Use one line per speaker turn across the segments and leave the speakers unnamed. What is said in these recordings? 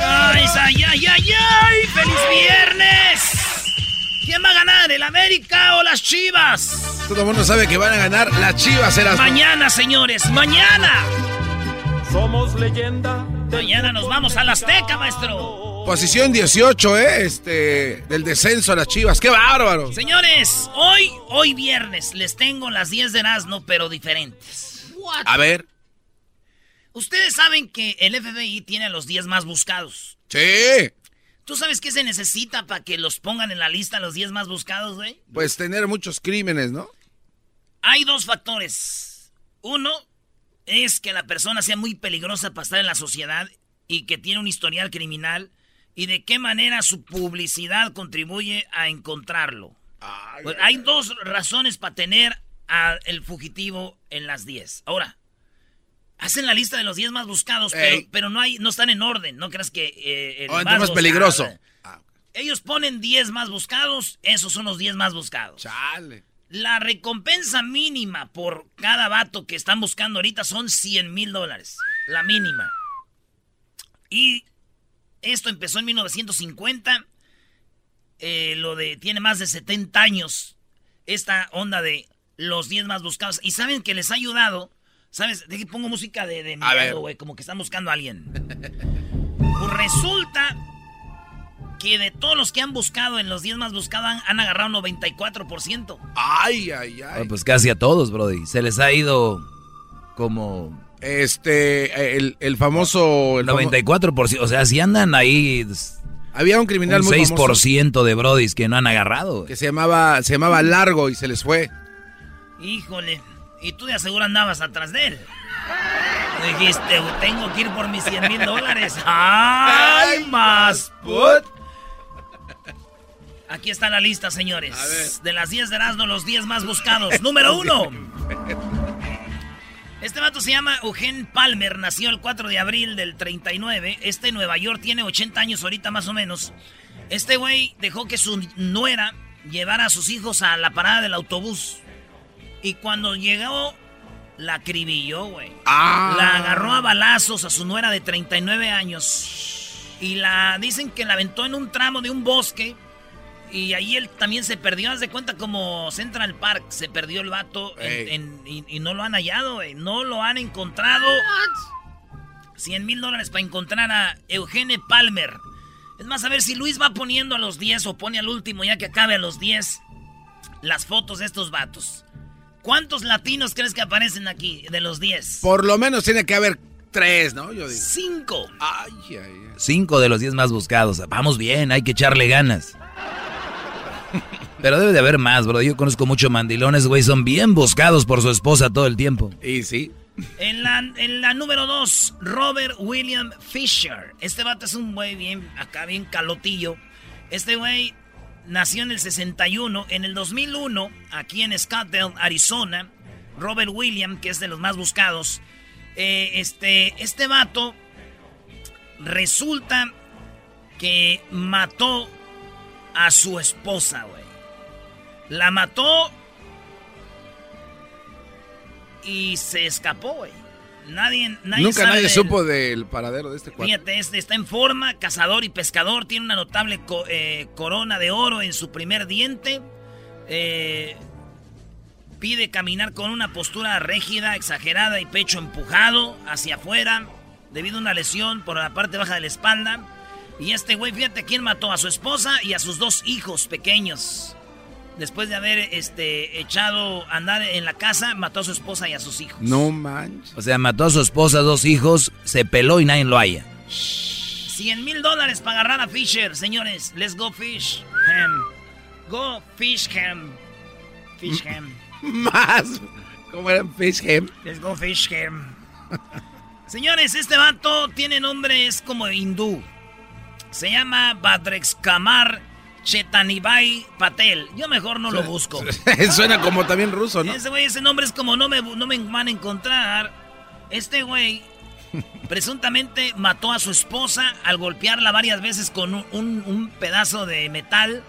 ¡Ay, ay, ay, ay, ay! ¡Feliz viernes! ¿Quién va a ganar, el América o las Chivas?
Todo el mundo sabe que van a ganar las Chivas, Erasmo.
Mañana, señores, mañana.
Somos leyenda.
Mañana nos vamos a la Azteca, maestro.
Posición 18, ¿eh? Este, del descenso a las Chivas. ¡Qué bárbaro!
Señores, hoy, hoy viernes, les tengo las 10 de Erasmo, pero diferentes.
A ver.
Ustedes saben que el FBI tiene a los 10 más buscados.
Sí.
¿Tú sabes qué se necesita para que los pongan en la lista los 10 más buscados, güey?
Pues tener muchos crímenes, ¿no?
Hay dos factores. Uno es que la persona sea muy peligrosa para estar en la sociedad y que tiene un historial criminal y de qué manera su publicidad contribuye a encontrarlo. Pues hay dos razones para tener al fugitivo en las 10. Ahora, hacen la lista de los 10 más buscados, pero, pero, no hay no están en orden. No creas que eh, el
oh, más, más peligroso.
Ah, Ellos ponen 10 más buscados, esos son los 10 más buscados.
Chale.
La recompensa mínima por cada vato que están buscando ahorita son 100 mil dólares. La mínima. Y esto empezó en 1950. Eh, lo de. Tiene más de 70 años. Esta onda de los 10 más buscados. Y saben que les ha ayudado. ¿Sabes? De que pongo música de, de miedo, güey. Como que están buscando a alguien. pues resulta que de todos los que han buscado en los 10 más buscados han, han agarrado 94%.
Ay, ay, ay.
pues casi a todos, Brody. Se les ha ido como
este, el, el famoso... El
94%, o sea, si andan ahí...
Había un criminal
un
muy
6%
famoso
de brodis que no han agarrado.
Que se llamaba, se llamaba Largo y se les fue.
Híjole, y tú de aseguro andabas atrás de él. Dijiste, tengo que ir por mis 100 mil dólares. ¡Ay, más put! Aquí está la lista, señores. De las 10 de Erasmo, los 10 más buscados. Número uno. Este vato se llama Eugene Palmer, nació el 4 de abril del 39. Este en Nueva York tiene 80 años ahorita más o menos. Este güey dejó que su nuera llevara a sus hijos a la parada del autobús. Y cuando llegó, la acribilló, güey.
Ah.
La agarró a balazos a su nuera de 39 años. Y la dicen que la aventó en un tramo de un bosque y ahí él también se perdió, haz de cuenta como Central Park, se perdió el vato y, no lo han hallado, no lo han encontrado. 100 mil dólares para encontrar a Eugene Palmer. Es más, a ver si Luis va poniendo a los 10 o pone al último ya que acabe a los 10 las fotos de estos vatos. ¿Cuántos latinos crees que aparecen aquí de los 10?
Por lo menos tiene que haber tres, ¿no? Yo digo.
Cinco.
Ay, ay, ay.
Cinco de los 10 más buscados. Vamos bien, hay que echarle ganas. Pero debe de haber más, bro. Yo conozco muchos mandilones, güey. Son bien buscados por su esposa todo el tiempo.
Y sí.
En la, en la número dos, Robert William Fisher. Este vato es un güey bien, acá bien calotillo. Este güey nació en el 61. En el 2001, aquí en Scottsdale, Arizona, Robert William, que es de los más buscados. Eh, este, este vato resulta que mató a su esposa, güey. La mató y se escapó, güey. Nadie, nadie
Nunca
sabe
nadie supo del paradero de este cuadro.
Fíjate, este está en forma, cazador y pescador, tiene una notable co- eh, corona de oro en su primer diente. Eh, pide caminar con una postura rígida, exagerada y pecho empujado hacia afuera debido a una lesión por la parte baja de la espalda. Y este güey, fíjate quién mató a su esposa y a sus dos hijos pequeños. Después de haber este, echado a andar en la casa, mató a su esposa y a sus hijos.
No manches.
O sea, mató a su esposa, dos hijos, se peló y nadie lo halla.
100 mil dólares para agarrar a Fisher, señores. Let's go fish him. Go fish him. Fish him.
Más. ¿Cómo era Fish Ham?
Let's go fish him. señores, este vato tiene nombre, es como hindú. Se llama Badrex Kamar Chetanibai Patel. Yo mejor no lo busco.
Suena como también ruso, ¿no?
Ese güey, ese nombre es como no me, no me van a encontrar. Este güey presuntamente mató a su esposa al golpearla varias veces con un, un pedazo de metal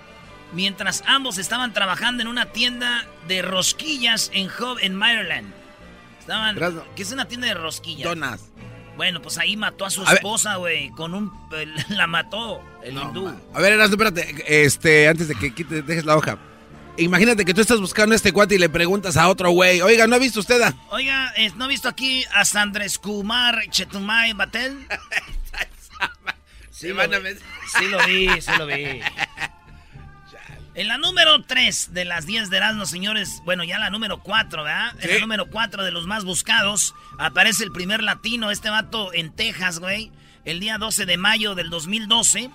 mientras ambos estaban trabajando en una tienda de rosquillas en Hub, en Maryland. Estaban, ¿Qué es una tienda de rosquillas?
Donas.
Bueno, pues ahí mató a su esposa, güey. Con un. La mató, el hindú.
A ver, Erasmo, espérate. Este, antes de que quites, dejes la hoja. Imagínate que tú estás buscando a este cuate y le preguntas a otro güey. Oiga, ¿no ha visto usted a.?
Oiga, ¿no ha visto aquí a Sandres Kumar Chetumay Batel? sí, lo, sí lo vi, sí lo vi. En la número 3 de las 10 de Erasmo, señores, bueno, ya la número 4, ¿verdad? En la número 4 de los más buscados aparece el primer latino, este vato en Texas, güey, el día 12 de mayo del 2012.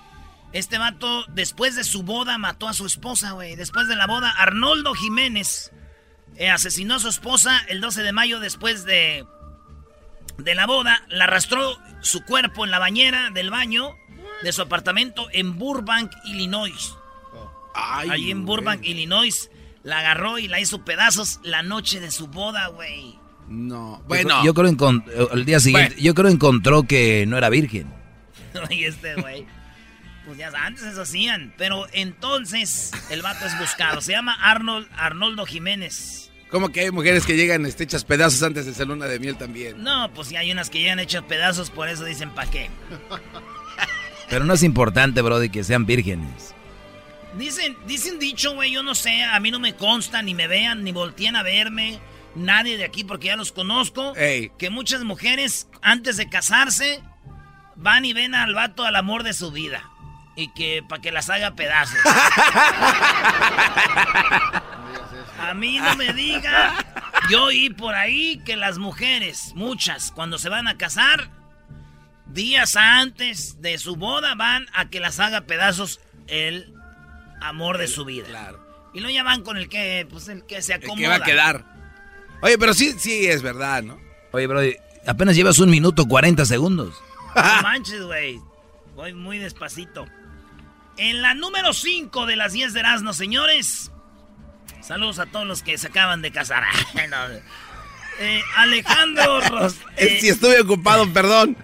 Este vato, después de su boda, mató a su esposa, güey. Después de la boda, Arnoldo Jiménez eh, asesinó a su esposa el 12 de mayo después de, de la boda. La arrastró su cuerpo en la bañera del baño de su apartamento en Burbank, Illinois. Ahí en Burbank, Illinois. La agarró y la hizo pedazos la noche de su boda, güey.
No. Bueno.
Yo, creo creo el día siguiente, yo creo encontró que no era virgen.
y este güey. Pues ya antes eso hacían. Pero entonces el vato es buscado. Se llama Arnold, Arnoldo Jiménez.
¿Cómo que hay mujeres que llegan este, hechas pedazos antes de ser luna de miel también?
No, pues sí hay unas que llegan hechas pedazos, por eso dicen pa' qué.
Pero no es importante, Brody, que sean vírgenes.
Dicen, dicen dicho, güey, yo no sé, a mí no me consta, ni me vean, ni volteen a verme, nadie de aquí porque ya los conozco, que muchas mujeres antes de casarse van y ven al vato al amor de su vida y que para que las haga pedazos. a mí no me diga, yo oí por ahí que las mujeres, muchas, cuando se van a casar, días antes de su boda van a que las haga pedazos el amor de su vida. Claro. Y no ya van con el que, pues, el que se acomoda.
El que va a quedar. Oye, pero sí, sí es verdad, ¿no?
Oye, bro, apenas llevas un minuto 40 segundos.
No manches, güey. Voy muy despacito. En la número 5 de las 10 de Erasmo, señores. Saludos a todos los que se acaban de casar. eh, Alejandro Ros
eh, Si estuve ocupado, perdón.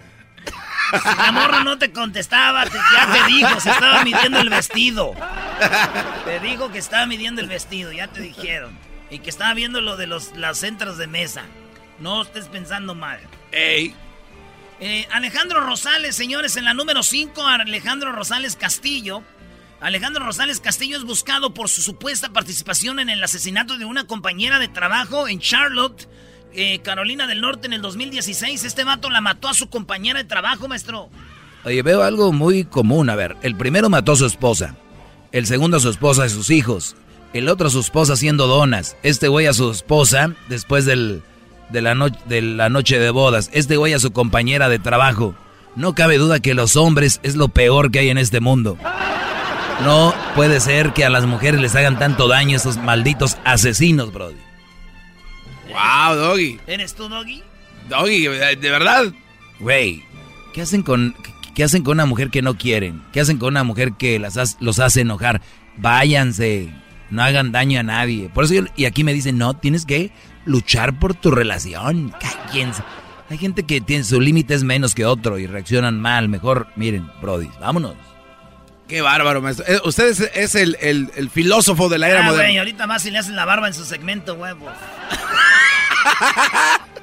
La morra no te contestaba, ya te dijo, se estaba midiendo el vestido. Te dijo que estaba midiendo el vestido, ya te dijeron. Y que estaba viendo lo de los, las centros de mesa. No estés pensando mal.
Ey.
Eh, Alejandro Rosales, señores, en la número 5, Alejandro Rosales Castillo. Alejandro Rosales Castillo es buscado por su supuesta participación en el asesinato de una compañera de trabajo en Charlotte, eh, Carolina del Norte en el 2016. Este vato la mató a su compañera de trabajo, maestro.
Oye, veo algo muy común. A ver, el primero mató a su esposa. El segundo a su esposa y sus hijos. El otro a su esposa haciendo donas. Este güey a su esposa después del, de, la de la noche de bodas. Este güey a su compañera de trabajo. No cabe duda que los hombres es lo peor que hay en este mundo. No puede ser que a las mujeres les hagan tanto daño esos malditos asesinos, Brody.
Wow, Doggy.
¿Eres tú, Doggy?
Doggy, de verdad.
Güey, ¿qué hacen con qué hacen con una mujer que no quieren? ¿Qué hacen con una mujer que las los hace enojar? Váyanse, no hagan daño a nadie. Por eso y aquí me dicen, "No, tienes que luchar por tu relación." Cállense. Hay gente que tiene su límite es menos que otro y reaccionan mal. Mejor, miren, Brody, vámonos.
Qué bárbaro, maestro. Eh, usted es, el, filósofo de la era ah, moderna. Güey,
ahorita más si le hacen la barba en su segmento, huevo.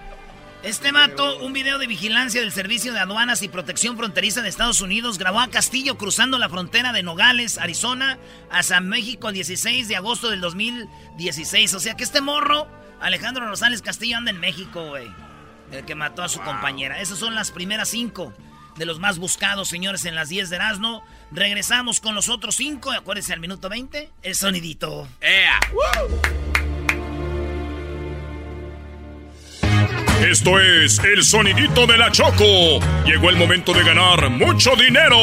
Este mato, un video de vigilancia del Servicio de Aduanas y Protección Fronteriza de Estados Unidos, grabó a Castillo cruzando la frontera de Nogales, Arizona, hasta México el 16 de agosto del 2016. O sea que este morro, Alejandro Rosales Castillo, anda en México, güey. El que mató a su compañera. Esas son las primeras cinco de los más buscados, señores, en las 10 de Erasmo. Regresamos con los otros cinco. Acuérdense al minuto 20, el sonidito.
¡Ea!
Esto es el sonidito de la Choco. Llegó el momento de ganar mucho dinero.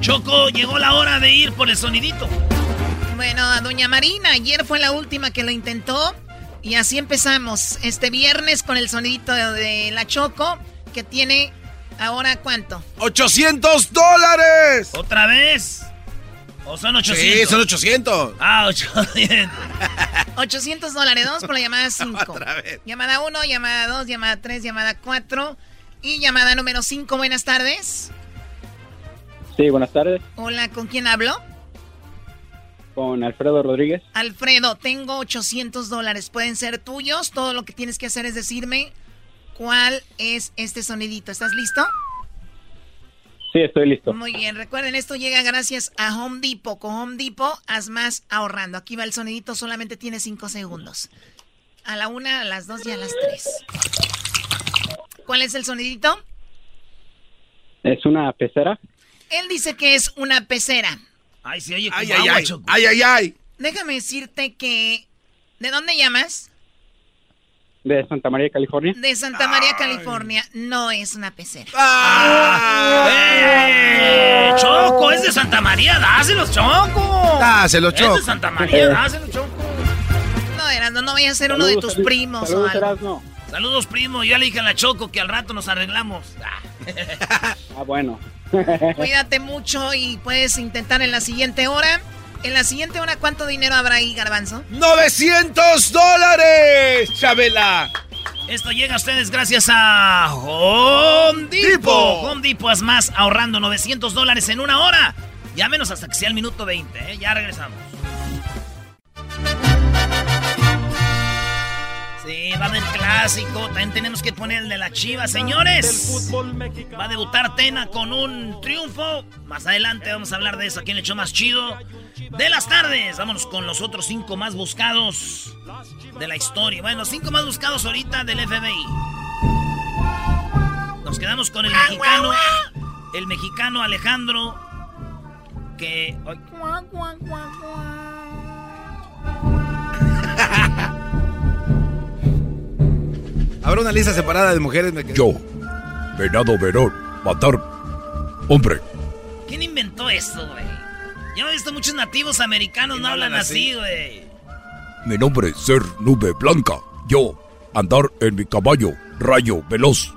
Choco, llegó la hora de ir por el sonidito.
Bueno, a doña Marina, ayer fue la última que lo intentó. Y así empezamos este viernes con el sonidito de la Choco, que tiene ahora cuánto?
¡800 dólares!
¿Otra vez? ¿O son 800?
Sí, son 800.
Ah, 800.
800 dólares. Vamos por la llamada 5. Llamada 1, llamada 2, llamada 3, llamada 4 y llamada número 5. Buenas tardes.
Sí, buenas tardes.
Hola, ¿con quién hablo?
Con Alfredo Rodríguez.
Alfredo, tengo 800 dólares. Pueden ser tuyos. Todo lo que tienes que hacer es decirme cuál es este sonidito. ¿Estás listo?
Sí, estoy listo.
Muy bien, recuerden, esto llega gracias a Home Depot. Con Home Depot, haz más ahorrando. Aquí va el sonidito, solamente tiene 5 segundos. A la una, a las dos y a las tres. ¿Cuál es el sonidito?
Es una pecera.
Él dice que es una pecera.
Ay, sí, oye,
ay, ay, ay, ay, ay, ay.
Déjame decirte que... ¿De dónde llamas?
De Santa María, California.
De Santa María, California. No es una pecera.
¡Ah! ¡Eh! ¡Choco! ¡Es de Santa María! ¡Dáselos, Choco!
¡Dáselos, Choco!
¡Es de Santa María! ¡Dáselos, Choco!
No, Erasmo, no vaya a ser uno de tus primos
saludos,
o algo.
Saludos, primo. Ya le dije a la Choco que al rato nos arreglamos.
Ah, bueno.
Cuídate mucho y puedes intentar en la siguiente hora. En la siguiente hora, ¿cuánto dinero habrá ahí, Garbanzo?
¡900 dólares, Chabela!
Esto llega a ustedes gracias a Home Depot. Home Depot es más ahorrando 900 dólares en una hora. Llámenos hasta que sea el minuto 20, ¿eh? Ya regresamos. Sí, va a haber clásico. También tenemos que poner el de la chiva, señores. Va a debutar Tena con un triunfo. Más adelante vamos a hablar de eso en el show más chido de las tardes. Vámonos con los otros cinco más buscados de la historia. Bueno, cinco más buscados ahorita del FBI. Nos quedamos con el mexicano. El mexicano Alejandro. Que.
Habrá una lista separada de mujeres. me
Yo, venado verón, matar hombre.
¿Quién inventó esto, güey? Yo he visto muchos nativos americanos no hablan
hablan
así, güey.
Mi nombre es Ser Nube Blanca. Yo, andar en mi caballo, rayo veloz.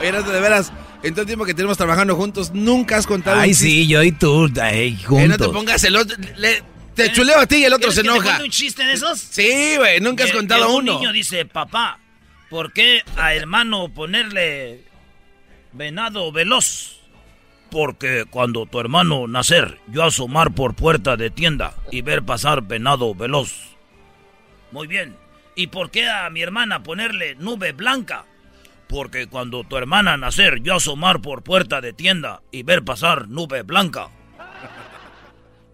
Oye, de veras, en todo el tiempo que tenemos trabajando juntos, nunca has contado
Ay,
un
sí, yo y tú, ay,
Eh, no te
juntos.
pongas el otro. le- te chuleo a ti y el otro
¿Quieres
se
que te
enoja.
cuente un chiste de esos?
Sí, güey, nunca has contado
que un
uno.
niño dice, papá, ¿por qué a hermano ponerle venado veloz? Porque cuando tu hermano nacer, yo asomar por puerta de tienda y ver pasar venado veloz. Muy bien. ¿Y por qué a mi hermana ponerle nube blanca? Porque cuando tu hermana nacer, yo asomar por puerta de tienda y ver pasar nube blanca.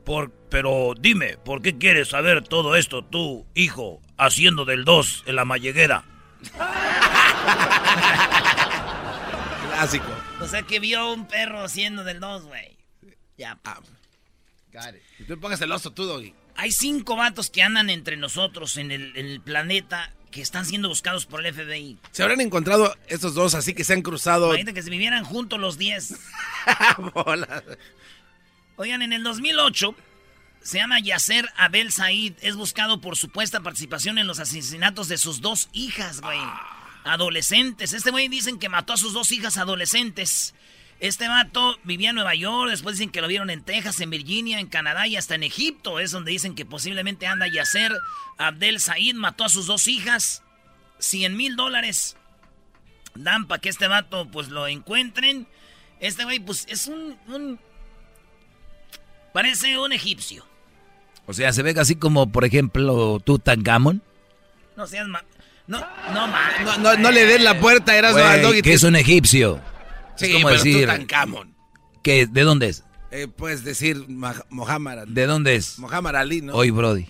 Por, pero dime, ¿por qué quieres saber todo esto tú, hijo, haciendo del 2 en la malleguera?
Clásico.
O sea que vio un perro haciendo del 2, güey. Ya.
Ah, Y tú pongas el oso tú, Doggy.
Hay cinco vatos que andan entre nosotros en el, en el planeta que están siendo buscados por el FBI.
Se habrán encontrado estos dos así que se han cruzado.
Imagínate que se vivieran juntos los 10.
Bola.
Oigan, en el 2008 se llama Yasser Abel Said. Es buscado por supuesta participación en los asesinatos de sus dos hijas, güey. Adolescentes. Este güey dicen que mató a sus dos hijas adolescentes. Este vato vivía en Nueva York, después dicen que lo vieron en Texas, en Virginia, en Canadá y hasta en Egipto. Es donde dicen que posiblemente anda Yasser Abdel Said. Mató a sus dos hijas. 100 mil dólares dan para que este vato pues lo encuentren. Este güey pues es un- un Parece un egipcio.
O sea, se ve así como, por ejemplo, Tutankamón.
No seas ma... No, no.
No, no, no le des la puerta, eras al Doggy.
que es un egipcio.
Sí,
es como
pero
decir, que, ¿de dónde es?
Eh, puedes decir Mah- Mohammad,
¿De dónde es?
Mohammad Ali, ¿no?
Hoy, Brody.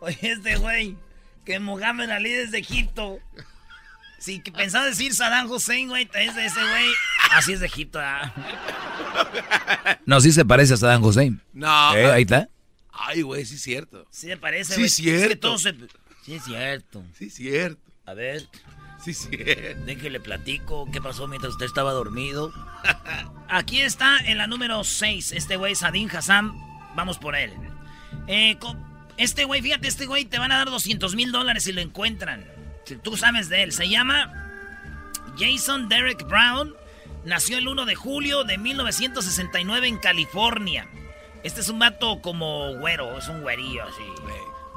Oye, este güey, que Mohamed Ali es de Egipto. Sí, que pensaba decir Saddam Hussein, güey, es de ese güey. Así es de Egipto, ah.
No, sí se parece a Saddam Hussein.
No.
Eh, ahí está.
Ay, güey, sí es cierto.
Sí me parece,
Sí,
güey.
es
Es que
cierto.
todo se... Sí es cierto.
Sí es cierto.
A ver,
Sí es cierto.
déjele platico qué pasó mientras usted estaba dormido. Aquí está en la número 6, este güey, Sadin Hassan. Vamos por él. Eh, este güey, fíjate, este güey te van a dar 200 mil dólares si lo encuentran. Si tú sabes de él. Se llama Jason Derek Brown. nació el 1 de julio de 1969 en California. Este es un vato como güero, es un güerillo así.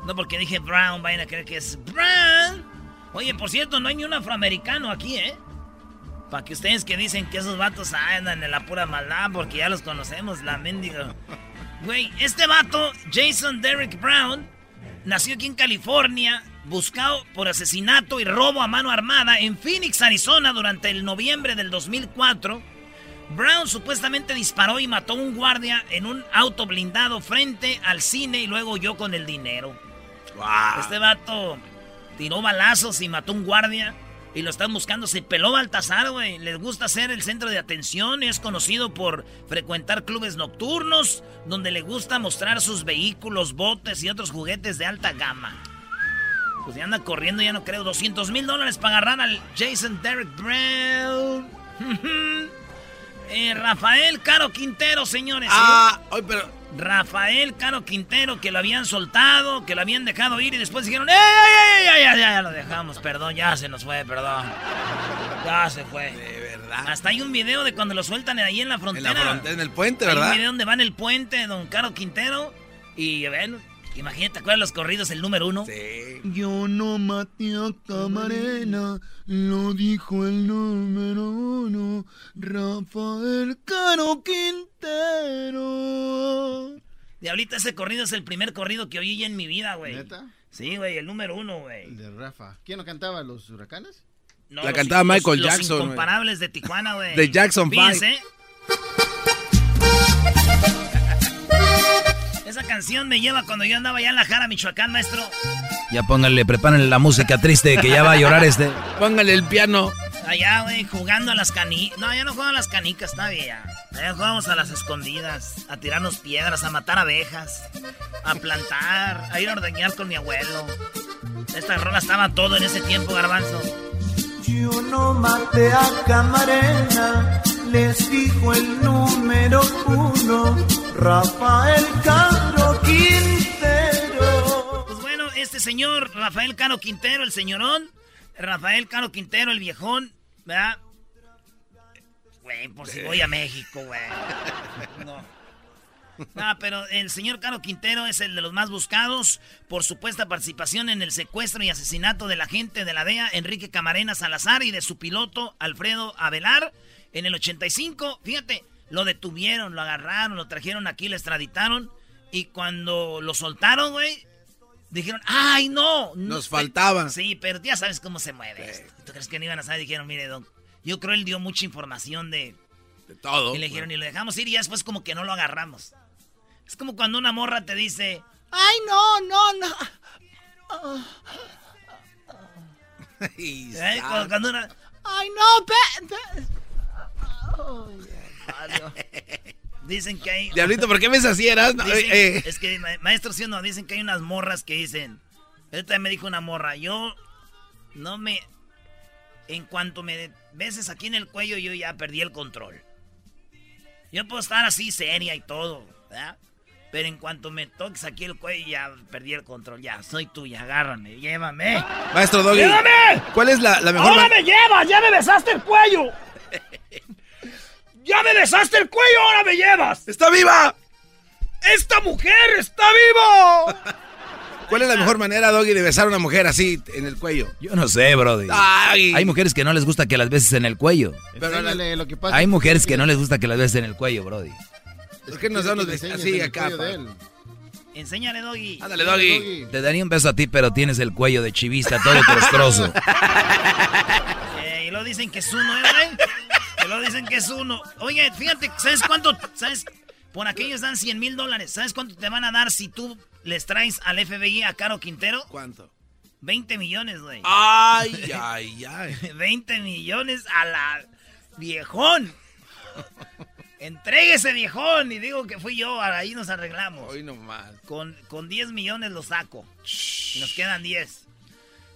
No porque dije brown, vayan a creer que es brown. Oye, por cierto, no hay ni un afroamericano aquí, ¿eh? Para que ustedes que dicen que esos vatos andan en la pura maldad, porque ya los conocemos, la mendiga. Güey, este vato, Jason Derrick Brown, nació aquí en California, buscado por asesinato y robo a mano armada en Phoenix, Arizona, durante el noviembre del 2004. Brown supuestamente disparó y mató a un guardia en un auto blindado frente al cine y luego huyó con el dinero. Este vato tiró balazos y mató un guardia y lo están buscando. Se peló Baltasar, güey. Les gusta ser el centro de atención. Es conocido por frecuentar clubes nocturnos donde le gusta mostrar sus vehículos, botes y otros juguetes de alta gama. Pues ya anda corriendo, ya no creo. 200 mil dólares para agarrar al Jason Derek Brown. Eh, Rafael Caro Quintero, señores.
Ah, hoy pero
Rafael Caro Quintero, que lo habían soltado, que lo habían dejado ir y después dijeron, ¡Ey, ey, ey! Ya, ya, ya lo dejamos, perdón, ya se nos fue, perdón. Ya se fue.
De verdad.
Hasta hay un video de cuando lo sueltan ahí en la
En
frontera.
la frontera, en el puente,
Hay un
¿verdad?
video donde va en el puente, don Caro Quintero. Y ven, imagínate, ¿cuáles los corridos? El número uno.
Sí.
Yo no maté a Camarena, lo dijo el número uno, Rafael Caro Quintero.
Diablita, ese corrido es el primer corrido que oí en mi vida, güey.
¿Neta?
Sí, güey, el número uno, güey.
El de Rafa. ¿Quién lo cantaba? ¿Los huracanes?
No,
La
los-
cantaba
los-
Michael
los
Jackson, güey.
incomparables de Tijuana, güey.
De Jackson Five.
Esa canción me lleva cuando yo andaba allá en la Jara, Michoacán, maestro.
Ya pónganle, prepárenle la música triste que ya va a llorar este.
Póngale el piano.
Allá, güey, jugando a las canicas. No, ya no juegan a las canicas, está bien. Allá jugamos a las escondidas, a tirarnos piedras, a matar abejas, a plantar, a ir a ordeñar con mi abuelo. Esta rola estaba todo en ese tiempo, garbanzo.
Yo no maté a Camarena, les dijo el número uno, Rafael Caro Quintero.
Pues bueno, este señor, Rafael Caro Quintero, el señorón, Rafael Caro Quintero, el viejón, ¿verdad? Güey, por si voy a México, güey. No. No, pero el señor Caro Quintero es el de los más buscados por supuesta participación en el secuestro y asesinato del agente de la DEA, Enrique Camarena Salazar, y de su piloto, Alfredo Avelar, en el 85. Fíjate, lo detuvieron, lo agarraron, lo trajeron aquí, lo extraditaron, y cuando lo soltaron, güey, dijeron, ¡ay, no! no
Nos faltaba.
Sí, pero ya sabes cómo se mueve esto. ¿Tú crees que no iban a saber? Dijeron, mire, don, yo creo él dio mucha información de...
De todo.
Y le dijeron, y lo dejamos ir y después como que no lo agarramos. Es como cuando una morra te dice,
Ay, no, no, no.
¿eh? Cuando- cuando una-
Ay, no, pe- pe-
dicen que hay...
Diablito, ¿por qué me asieras? No,
dicen-
eh.
Es que, ma- maestro, sí no, dicen que hay unas morras que dicen... Ahorita me dijo una morra, yo no me... En cuanto me beses aquí en el cuello, yo ya perdí el control. Yo puedo estar así seria y todo, ¿verdad? Pero en cuanto me toques aquí el cuello, ya perdí el control. Ya, soy tuya, agárrame, llévame.
Maestro Doggy.
¡Llévame!
¿Cuál es la, la mejor
¡Ahora me llevas! ¡Ya me besaste el cuello! ¡Ya me besaste el cuello! ¡Ahora me llevas!
¡Está viva!
¡Esta mujer está viva!
¿Cuál es la mejor manera, Doggy, de besar a una mujer así en el cuello?
Yo no sé, brody.
Ay.
Hay mujeres que no les gusta que las beses en el cuello.
Pero
Enséñale lo que pasa.
Hay mujeres que no les gusta que las beses en el cuello, brody.
¿Por qué nos dan los besos así acá?
Enséñale, Doggy.
Ándale, Doggy.
Te daría un beso a ti, pero tienes el cuello de chivista todo trostroso.
Eh, y luego dicen que es uno, ¿eh, dicen que es uno. Oye, fíjate, ¿sabes cuánto? ¿Sabes? Por aquellos dan 100 mil dólares. ¿Sabes cuánto te van a dar si tú les traes al FBI a Caro Quintero?
¿Cuánto?
20 millones, güey.
Ay, ay, ay.
20 millones a la viejón. Entréguese, viejón. Y digo que fui yo, ahí nos arreglamos.
Hoy nomás.
Con, con 10 millones lo saco. Y nos quedan 10.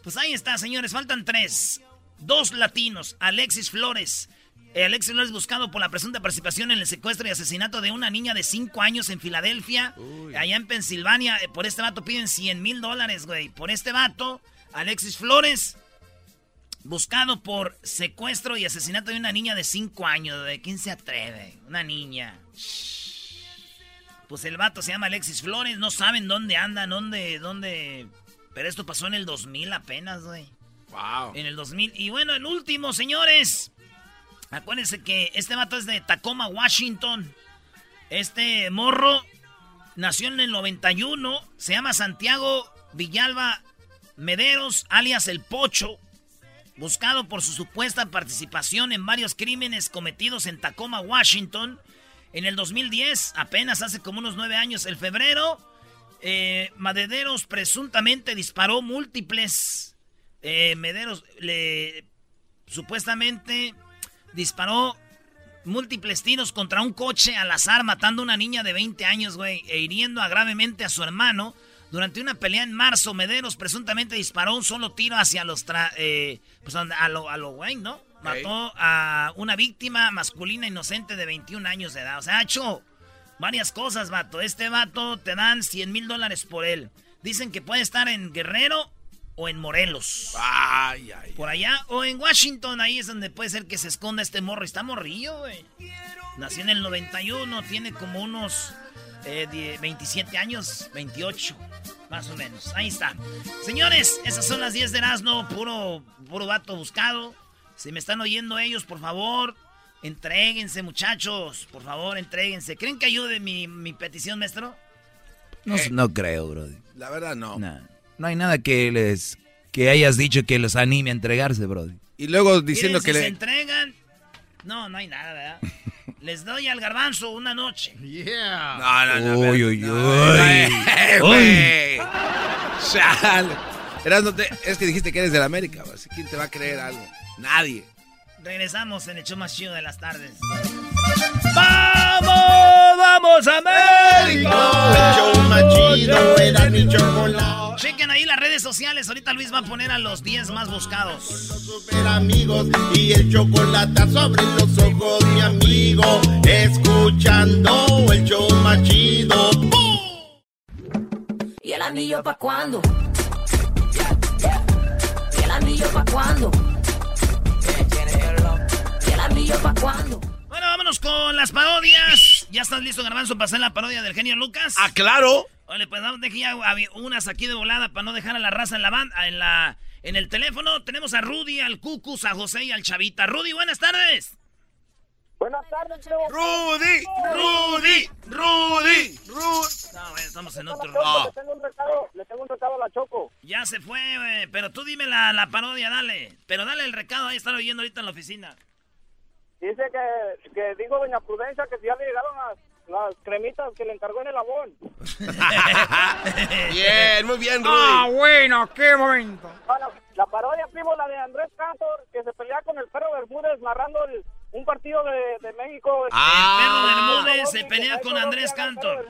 Pues ahí está, señores. Faltan tres. Dos latinos. Alexis Flores. Eh, Alexis Flores buscado por la presunta participación en el secuestro y asesinato de una niña de 5 años en Filadelfia. Allá en Pensilvania. Eh, por este vato piden 100 mil dólares, güey. Por este vato, Alexis Flores buscado por secuestro y asesinato de una niña de 5 años. ¿De quién se atreve? Una niña. Pues el vato se llama Alexis Flores. No saben dónde anda, dónde, dónde. Pero esto pasó en el 2000 apenas, güey.
Wow.
En el 2000. Y bueno, el último, señores. Acuérdense que este vato es de Tacoma, Washington. Este morro nació en el 91. Se llama Santiago Villalba Mederos, alias El Pocho. Buscado por su supuesta participación en varios crímenes cometidos en Tacoma, Washington. En el 2010, apenas hace como unos nueve años, el febrero, eh, Madederos presuntamente disparó múltiples. Eh, Mederos le supuestamente disparó múltiples tiros contra un coche al azar, matando a una niña de 20 años, güey, e hiriendo gravemente a su hermano. Durante una pelea en marzo, Mederos presuntamente disparó un solo tiro hacia los... Eh, pues a lo, a lo güey, ¿no? Mató a una víctima masculina inocente de 21 años de edad. O sea, ha hecho varias cosas, vato. Este vato te dan 100 mil dólares por él. Dicen que puede estar en Guerrero o en Morelos.
Ay, ay.
Por allá. O en Washington, ahí es donde puede ser que se esconda este morro. Está morrillo, güey. Nació en el 91, tiene como unos 27 eh, años, 28, más o menos. Ahí está. Señores, esas son las 10 de Erasmo, puro, puro vato buscado. Si me están oyendo ellos, por favor, entréguense, muchachos. Por favor, entréguense. ¿Creen que ayude mi, petición, maestro?
No, eh, no creo, bro.
La verdad, no.
No hay nada que les que hayas dicho que los anime a entregarse, bro.
Y luego diciendo que
si
le...
se entregan... No, no hay nada, ¿verdad? Les doy al garbanzo una noche.
Yeah.
No, no, no.
Uy, uy, uy.
Uy. Es que dijiste que eres del América, ¿quién te va a creer algo? Nadie.
Regresamos en el show más chido de las tardes. ¡Vamos! ¡Vamos, América!
El show más chido era mi chocolate.
Ahí las redes sociales. Ahorita Luis va a poner a los 10 más buscados.
Super amigos y el chocolate sobre los ojos, mi amigo. Escuchando el show más chido.
¿Y el anillo pa' cuándo? ¿Y el anillo pa' cuándo? ¿Y el anillo pa' cuándo?
Bueno, vámonos con las parodias. ¿Ya estás listo, Garbanzo, para hacer la parodia del genio Lucas?
¡Ah, claro!
Oye, pues vamos ya unas aquí de volada para no dejar a la raza en la banda, en la en el teléfono. Tenemos a Rudy, al Cucus, a José y al Chavita. Rudy, buenas tardes.
Buenas tardes,
Rudy, Rudy, Rudy, Rudy.
No, bueno, estamos en otro.
Le, tengo un recado, le tengo un recado a la Choco.
Ya se fue, güey. Pero tú dime la, la parodia, dale. Pero dale el recado, ahí están oyendo ahorita en la oficina.
Dice que, que digo, doña Prudencia, que si ya le llegaron a las cremitas que le encargó en el abón.
bien, muy bien, Rudy.
Ah, bueno, qué momento.
Bueno, la parodia, primo, la de Andrés Cantor, que se pelea con el perro Bermúdez narrando un partido de, de México.
Ah, el perro Bermúdez se pelea con Andrés Cantor.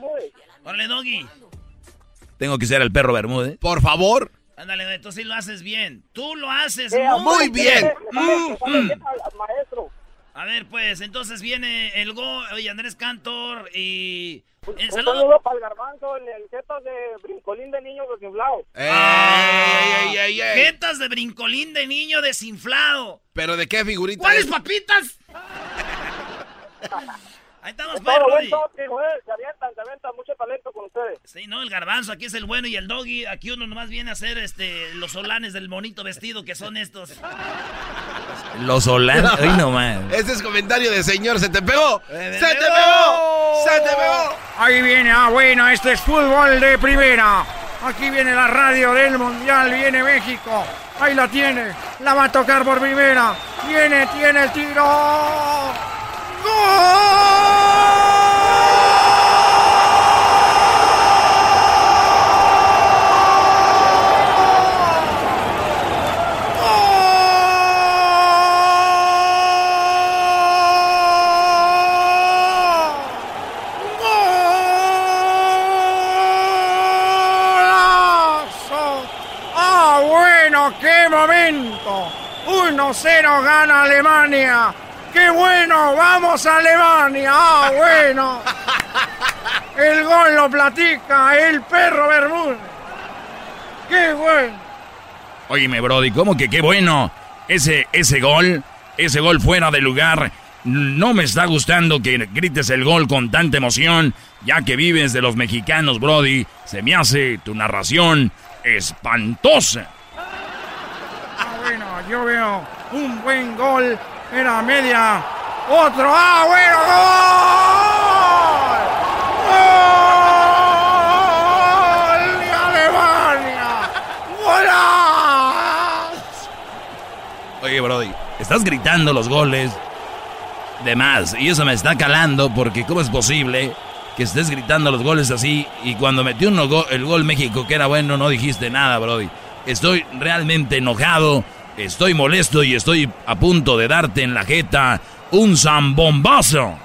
Órale, Doggy.
Tengo que ser el perro Bermúdez.
Por favor.
Ándale, tú sí lo haces bien. Tú lo haces
muy, bien.
Maestro.
A ver, pues, entonces viene el Go, oye, Andrés Cantor y...
Un, saludo, para el garbanzo, el, el jetas de brincolín de niño desinflado.
¡Ey, Jetas de brincolín de niño desinflado.
¿Pero de qué figurita
¿Cuáles papitas? Ahí estamos, pues,
Rudy. Se avientan, se avientan, mucho talento con ustedes.
Sí, no, el garbanzo, aquí es el bueno y el doggy. Aquí uno nomás viene a hacer este, los solanes del monito vestido que son estos.
Los solanes, ay no man.
Este es comentario de señor, ¿se te pegó? ¡Se te pegó! ¡Se te pegó!
Ahí viene, ah, bueno, este es fútbol de primera. Aquí viene la radio del Mundial, viene México. Ahí la tiene, la va a tocar por primera. Viene, tiene el tiro. ¡Ah! ¡Qué momento! 1-0 gana Alemania. ¡Qué bueno! ¡Vamos a Alemania! ¡Ah, bueno! El gol lo platica el perro Bermúdez. ¡Qué bueno!
Óyeme, Brody, ¿cómo que qué bueno?
ese, ese gol, ese gol fuera de lugar. No me está gustando que grites el gol con tanta emoción, ya que vives de los mexicanos, Brody. Se me hace tu narración espantosa.
Ah, bueno, yo veo un buen gol en la media. Otro, ah, bueno, gol. ¡Gol de Alemania! ¡Golazo!
Oye, Brody, estás gritando los goles de más. Y eso me está calando porque ¿cómo es posible que estés gritando los goles así y cuando metió uno go- el gol México que era bueno no dijiste nada, Brody? Estoy realmente enojado, estoy molesto y estoy a punto de darte en la jeta un zambombazo.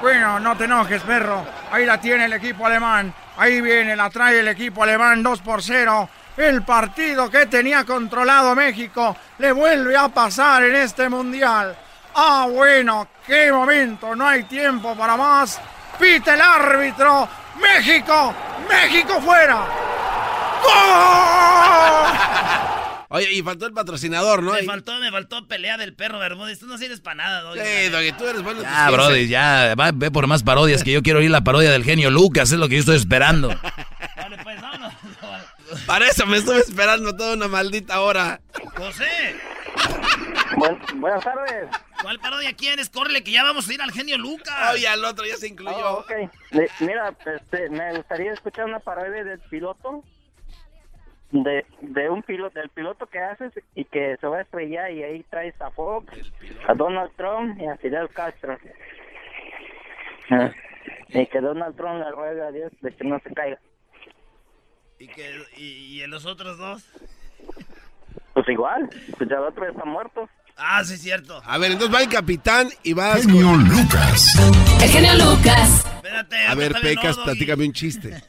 Bueno, no te enojes, perro. Ahí la tiene el equipo alemán. Ahí viene, la trae el equipo alemán 2 por 0. El partido que tenía controlado México le vuelve a pasar en este mundial. Ah, bueno, qué momento. No hay tiempo para más. Pita el árbitro. México, México fuera. ¡Gol!
Oye, y faltó el patrocinador, ¿no?
Me faltó, me faltó pelea del perro Bermúdez. Tú no sirves para nada, Doggy.
Sí, Doggy, tú eres bueno. en tus
Ah. Brody, ya, va, ve por más parodias que yo quiero oír la parodia del genio Lucas, es lo que yo estoy esperando.
Vale, pues, vámonos.
Para eso me estuve esperando toda una maldita hora.
José,
buenas tardes.
¿cuál parodia quieres? Córrele, que ya vamos a ir al genio Lucas.
Oye, al otro ya se incluyó.
Oh. Le- mira, este, me gustaría escuchar una parodia del piloto. De, de un piloto, del piloto que haces y que se va a estrellar y ahí traes a Fox, a Donald Trump y a Fidel Castro. Ah, Y que Donald Trump le ruega a Dios de que no se caiga.
¿Y, que, y, y en los otros dos?
Pues igual, pues ya el otro está muerto.
Ah, sí, es cierto.
A ver, entonces va el capitán y vas
Genio
con...
Lucas.
El genio Lucas.
Espérate.
A ver, Pecas,
no,
platícame un chiste.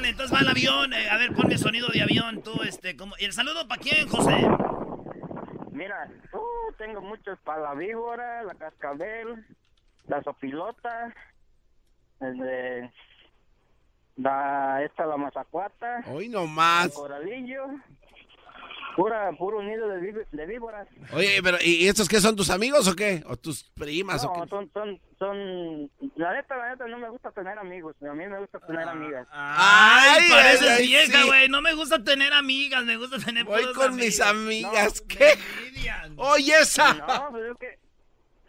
Órale, entonces va el avión. eh, a ver, ponme sonido de avión, tú, este, como... ¿Y el saludo para quién, José?
Mira, uh, tengo muchos para la víbora, la cascabel, la sopilota, el de la esta la mazacuata,
Hoy no
el
más.
coralillo, pura puro nido de, de víboras.
Oye, pero ¿y estos qué son tus amigos o qué? ¿O tus primas o
No,
qué?
son, son, son, la neta, la neta, no me gusta tener amigos, a mí me gusta tener amigas.
Ay,
Ay,
pareces
ay,
vieja,
sí.
güey. No me gusta tener amigas, me gusta tener
Voy con mis amigas.
No,
¿Qué? Oye, esa.
No, pues es que,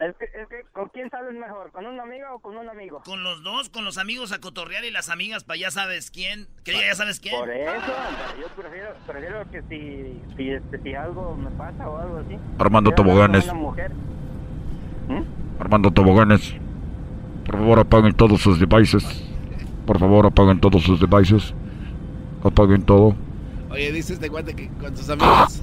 es que, es que, ¿con quién sales mejor? ¿Con una amiga o con un amigo?
Con los dos, con los amigos a cotorrear y las amigas para ya sabes quién. Que ya sabes quién.
Por eso, yo prefiero, prefiero que si, si, este, si algo me pasa o algo así.
Armando Toboganes.
Una mujer.
Armando Toboganes. Por favor, apaguen todos sus devices. Por favor, apaguen todos sus devices. Apaguen todo.
Oye, dice este guante que con sus amigas.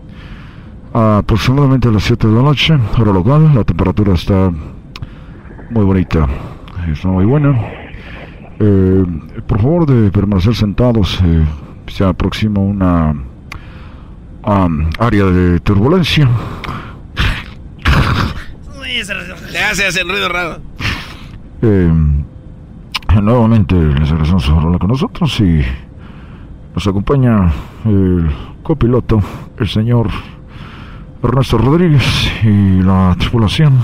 Aproximadamente a las 7 de la noche, hora local. La temperatura está muy bonita. Está muy buena. Eh, por favor de permanecer sentados. eh, se aproxima una um, área de turbulencia.
Uy, se-
Le hace, hace ruido raro.
Eh, nuevamente les agradecemos por hablar con nosotros y nos acompaña el copiloto, el señor Ernesto Rodríguez y la tripulación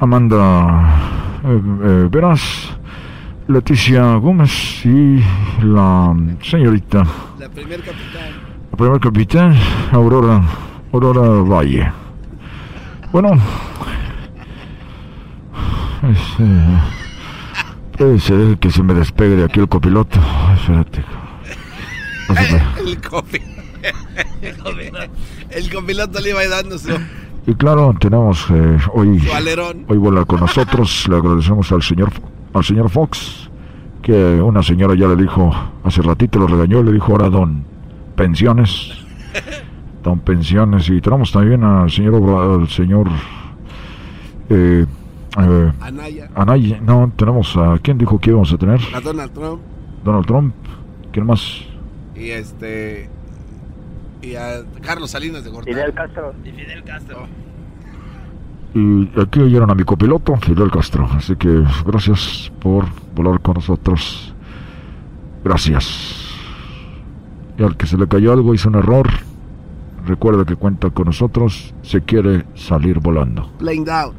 Amanda eh, eh, Veras, Leticia Gómez y la señorita,
La primer capitán.
la primer capitán Aurora, Aurora Valle. Bueno, este, puede ser que se me despegue de aquí el copiloto. Espérate. Se me-
El copi. El copiloto le iba dando su...
Y claro, tenemos eh, hoy, hoy vuela con nosotros. Le agradecemos al señor, al señor Fox, que una señora ya le dijo, hace ratito lo regañó, le dijo, ahora don, pensiones. dan pensiones y tenemos también al señor, al señor eh, eh,
Anaya.
Anaya. No, tenemos a quién dijo que íbamos a tener.
A Donald Trump.
Donald Trump. ¿Quién más?
Y este. Y a Carlos Salinas de Gortari.
Fidel Castro.
Y Fidel Castro.
Y aquí oyeron a mi copiloto, Fidel Castro. Así que gracias por volar con nosotros. Gracias. Y al que se le cayó algo, hizo un error. Recuerda que cuenta con nosotros. Se quiere salir volando.
Playing down.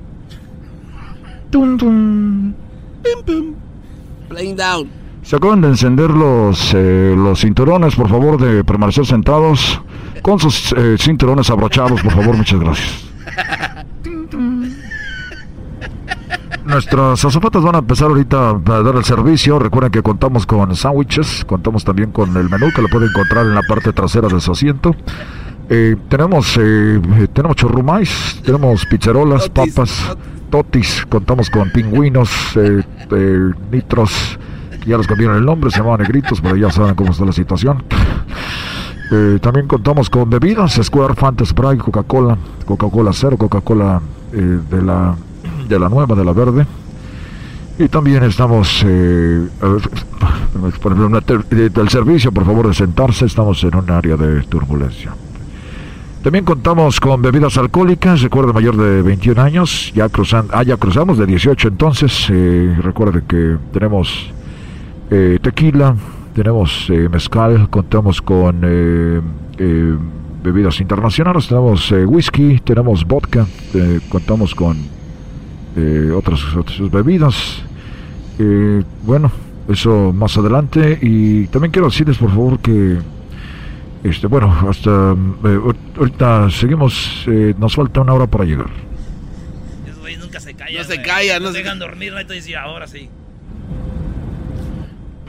Tum, tum.
Pim, pim. Playing down.
Se acaban de encender los, eh, los cinturones, por favor, de permanecer sentados. Con sus eh, cinturones abrochados, por favor, muchas gracias. Nuestras azafatas van a empezar ahorita a dar el servicio. Recuerden que contamos con sándwiches, contamos también con el menú que lo pueden encontrar en la parte trasera de su asiento. Eh, tenemos eh, eh, tenemos churrumais, tenemos pizzerolas, papas, totis, contamos con pingüinos, eh, eh, nitros, ya les cambiaron el nombre, se llamaban negritos, pero ya saben cómo está la situación. Eh, también contamos con bebidas, Square, Fanta, Sprite, Coca-Cola, Coca-Cola Cero, Coca-Cola eh, de, la, de la nueva, de la verde. Y también estamos, eh, por ejemplo, del servicio, por favor de sentarse, estamos en un área de turbulencia. También contamos con bebidas alcohólicas, recuerde mayor de 21 años, ya, cruzan, ah, ya cruzamos de 18 entonces, eh, recuerde que tenemos eh, tequila, tenemos eh, mezcal, contamos con eh, eh, bebidas internacionales, tenemos eh, whisky, tenemos vodka, eh, contamos con eh, otras, otras bebidas. Eh, bueno, eso más adelante. Y también quiero decirles, por favor, que, este, bueno, hasta eh, ahor- ahorita seguimos, eh, nos falta una hora para llegar.
Esos güeyes nunca se callan.
No se callan, no se
dejan dormir, ¿no? Entonces, ya, ahora sí.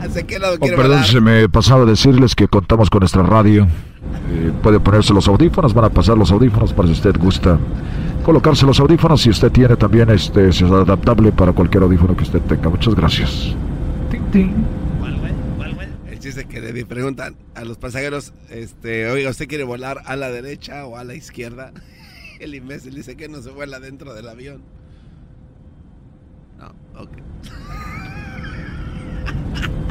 ¿Hacia qué lado
Oh, perdón, se me pasaba a decirles que contamos con nuestra radio. Eh, puede ponerse los audífonos, van a pasar los audífonos para si usted gusta colocarse los audífonos. Si usted tiene también este, es adaptable para cualquier audífono que usted tenga. Muchas gracias.
El chiste que le preguntan a los pasajeros, este, oiga, ¿usted quiere volar a la derecha o a la izquierda? El imbécil dice que no se vuela dentro del avión. No, ok.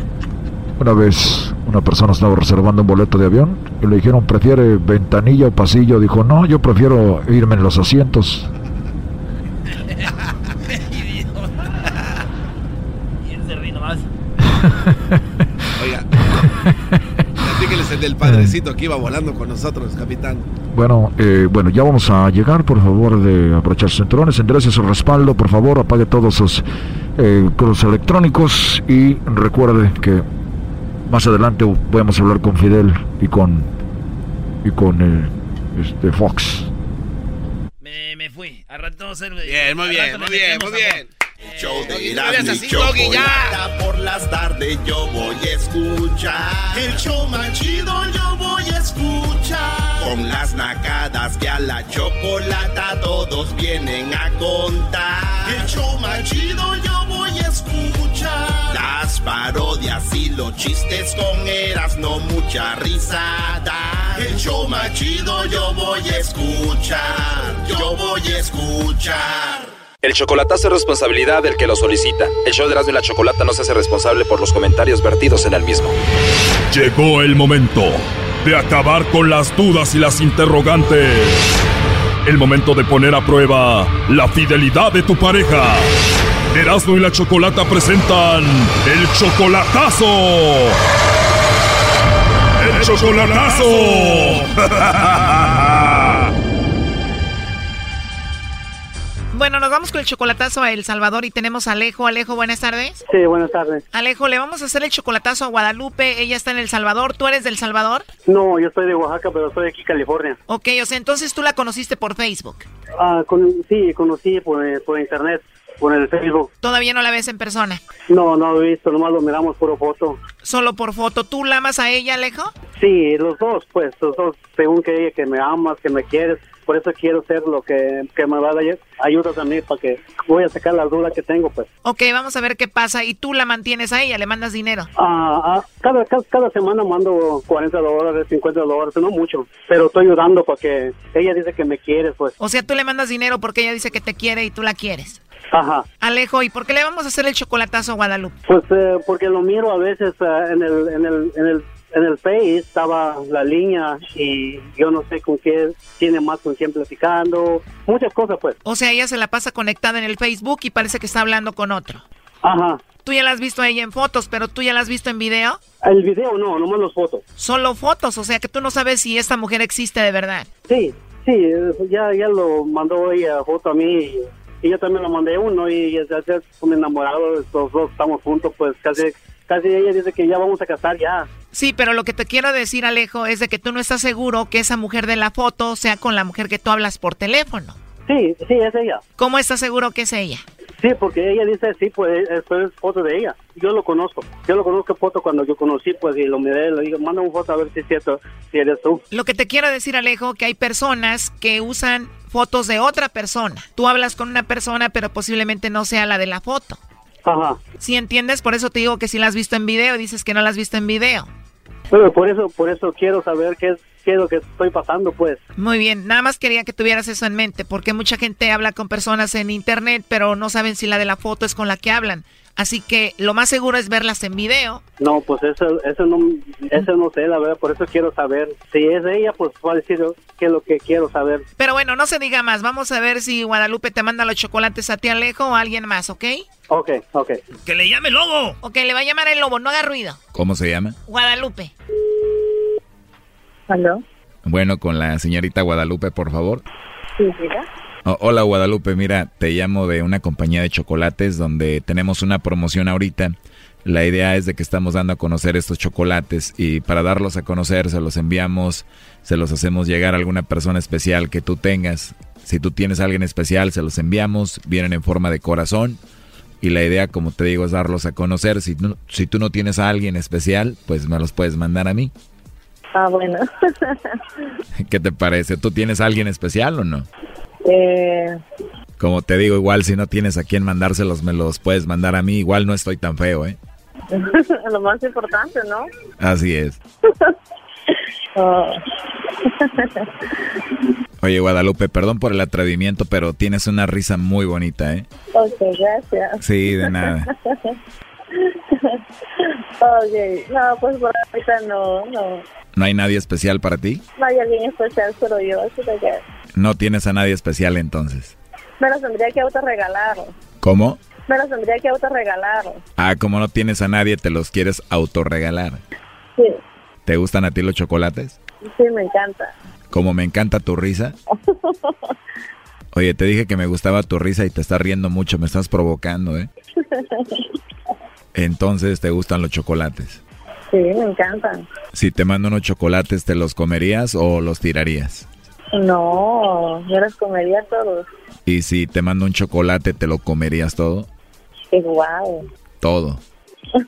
Una vez una persona estaba reservando un boleto de avión y le dijeron, ¿prefiere ventanilla o pasillo? Dijo, no, yo prefiero irme en los asientos.
Y él se ríe nomás.
Oiga, platíqueles el del padrecito que iba volando con nosotros, capitán.
Bueno, eh, bueno, ya vamos a llegar, por favor, de aprovechar sus cinturones, enderece su respaldo, por favor, apague todos sus eh, cruces electrónicos y recuerde que más adelante podemos hablar con Fidel y con y con eh, este Fox.
Me, me fui. Rato a hacer.
Bien, muy bien, muy bien, muy bien.
El show de
Doggy, no
Erasmo y. Chocolata por las tardes yo voy a escuchar. El show más chido yo voy a escuchar. Con las nacadas que a la chocolata todos vienen a contar. El show más chido yo voy a escuchar. Parodias y los chistes con Erasmo mucha risa da. El show más chido yo voy a escuchar. Yo voy a escuchar.
El chocolatazo es responsabilidad del que lo solicita. El show de Erasmo y la Chocolata no se hace responsable por los comentarios vertidos en el mismo.
Llegó el momento de acabar con las dudas y las interrogantes. el momento de poner a prueba la fidelidad de tu pareja. Erasmo y la Chocolata presentan el chocolatazo. ¡El chocolatazo!
Bueno, nos vamos con el chocolatazo a El Salvador y tenemos a Alejo. Alejo, buenas tardes.
Sí, buenas tardes.
Alejo, le vamos a hacer el chocolatazo a Guadalupe. Ella está en El Salvador. ¿Tú eres del Salvador?
No, yo soy de Oaxaca, pero soy de aquí, California.
Ok, o sea, entonces tú la conociste por Facebook.
Ah, con, sí, conocí por, por internet, por el Facebook.
¿Todavía no la ves en persona?
No, no lo he visto, nomás lo miramos por foto.
Solo por foto. ¿Tú la amas a ella, Alejo?
Sí, los dos, pues, los dos, según que ella, que me amas, que me quieres. Por eso quiero ser lo que, que me va a dar ayuda también para que voy a sacar las dudas que tengo, pues.
Ok, vamos a ver qué pasa. ¿Y tú la mantienes a ella? ¿Le mandas dinero?
Ah, ah, cada, cada, cada semana mando 40 dólares, 50 dólares, no mucho, pero estoy ayudando para que ella dice que me quiere, pues.
O sea, tú le mandas dinero porque ella dice que te quiere y tú la quieres.
Ajá.
Alejo, ¿y por qué le vamos a hacer el chocolatazo a Guadalupe?
Pues eh, porque lo miro a veces eh, en, el, en, el, en, el, en el Face, estaba la línea y yo no sé con qué, tiene más con quién platicando, muchas cosas pues.
O sea, ella se la pasa conectada en el Facebook y parece que está hablando con otro.
Ajá.
Tú ya la has visto a ella en fotos, pero tú ya la has visto en video.
El video no, nomás las fotos.
Solo fotos, o sea que tú no sabes si esta mujer existe de verdad.
Sí, sí, eh, ya, ya lo mandó ella foto a mí y, y yo también lo mandé uno y ya como enamorado, los dos estamos juntos, pues casi, casi ella dice que ya vamos a casar ya.
Sí, pero lo que te quiero decir, Alejo, es de que tú no estás seguro que esa mujer de la foto sea con la mujer que tú hablas por teléfono.
Sí, sí, es ella.
¿Cómo estás seguro que es ella?
Sí, porque ella dice, sí, pues esto es foto de ella. Yo lo conozco. Yo lo conozco foto cuando yo conocí, pues, y lo miré, le digo, manda una foto a ver si es cierto, si eres tú.
Lo que te quiero decir, Alejo, que hay personas que usan fotos de otra persona. Tú hablas con una persona, pero posiblemente no sea la de la foto.
Ajá.
Si entiendes, por eso te digo que si la has visto en video, dices que no la has visto en video.
Bueno, por eso, por eso quiero saber qué es, qué es lo que estoy pasando, pues.
Muy bien, nada más quería que tuvieras eso en mente, porque mucha gente habla con personas en internet, pero no saben si la de la foto es con la que hablan. Así que lo más seguro es verlas en video.
No, pues eso, eso no, eso no sé, la verdad, por eso quiero saber. Si es ella, pues voy a decir qué es lo que quiero saber.
Pero bueno, no se diga más. Vamos a ver si Guadalupe te manda los chocolates a ti, Alejo, o a alguien más, ¿ok?
Ok, ok.
¡Que le llame el lobo!
Ok, le va a llamar el lobo, no haga ruido.
¿Cómo se llama?
Guadalupe.
¿Aló?
Bueno, con la señorita Guadalupe, por favor.
Sí, mira.
Oh, hola Guadalupe, mira, te llamo de una compañía de chocolates donde tenemos una promoción ahorita. La idea es de que estamos dando a conocer estos chocolates y para darlos a conocer se los enviamos, se los hacemos llegar a alguna persona especial que tú tengas. Si tú tienes a alguien especial, se los enviamos, vienen en forma de corazón y la idea, como te digo, es darlos a conocer. Si, no- si tú no tienes a alguien especial, pues me los puedes mandar a mí.
Ah, bueno.
¿Qué te parece? ¿Tú tienes a alguien especial o no?
eh,
Como te digo, igual si no tienes a quién mandárselos, me los puedes mandar a mí. Igual no estoy tan feo, ¿eh?
lo más importante, ¿no?
Así es.
Oh.
Oye, Guadalupe, perdón por el atrevimiento, pero tienes una risa muy bonita, ¿eh?
ok, gracias.
Sí, de nada.
ok, no, pues por ahorita no, no.
¿No hay nadie especial para ti?
No hay alguien especial, solo yo, así que
No tienes a nadie especial entonces.
me los tendría que autorregalar.
¿Cómo?
Me los tendría que autorregalar.
Ah, como no tienes a nadie, te los quieres autorregalar.
Sí,
¿Te gustan a ti los chocolates?
sí, me encanta.
Como me encanta tu risa. Oye, te dije que me gustaba tu risa y te estás riendo mucho, me estás provocando, ¿eh? Entonces, ¿te gustan los chocolates?
sí, me encantan.
Si te mando unos chocolates, ¿te los comerías o los tirarías?
No, yo los comería todos.
Y si te mando un chocolate, ¿te lo comerías todo?
Igual.
Todo.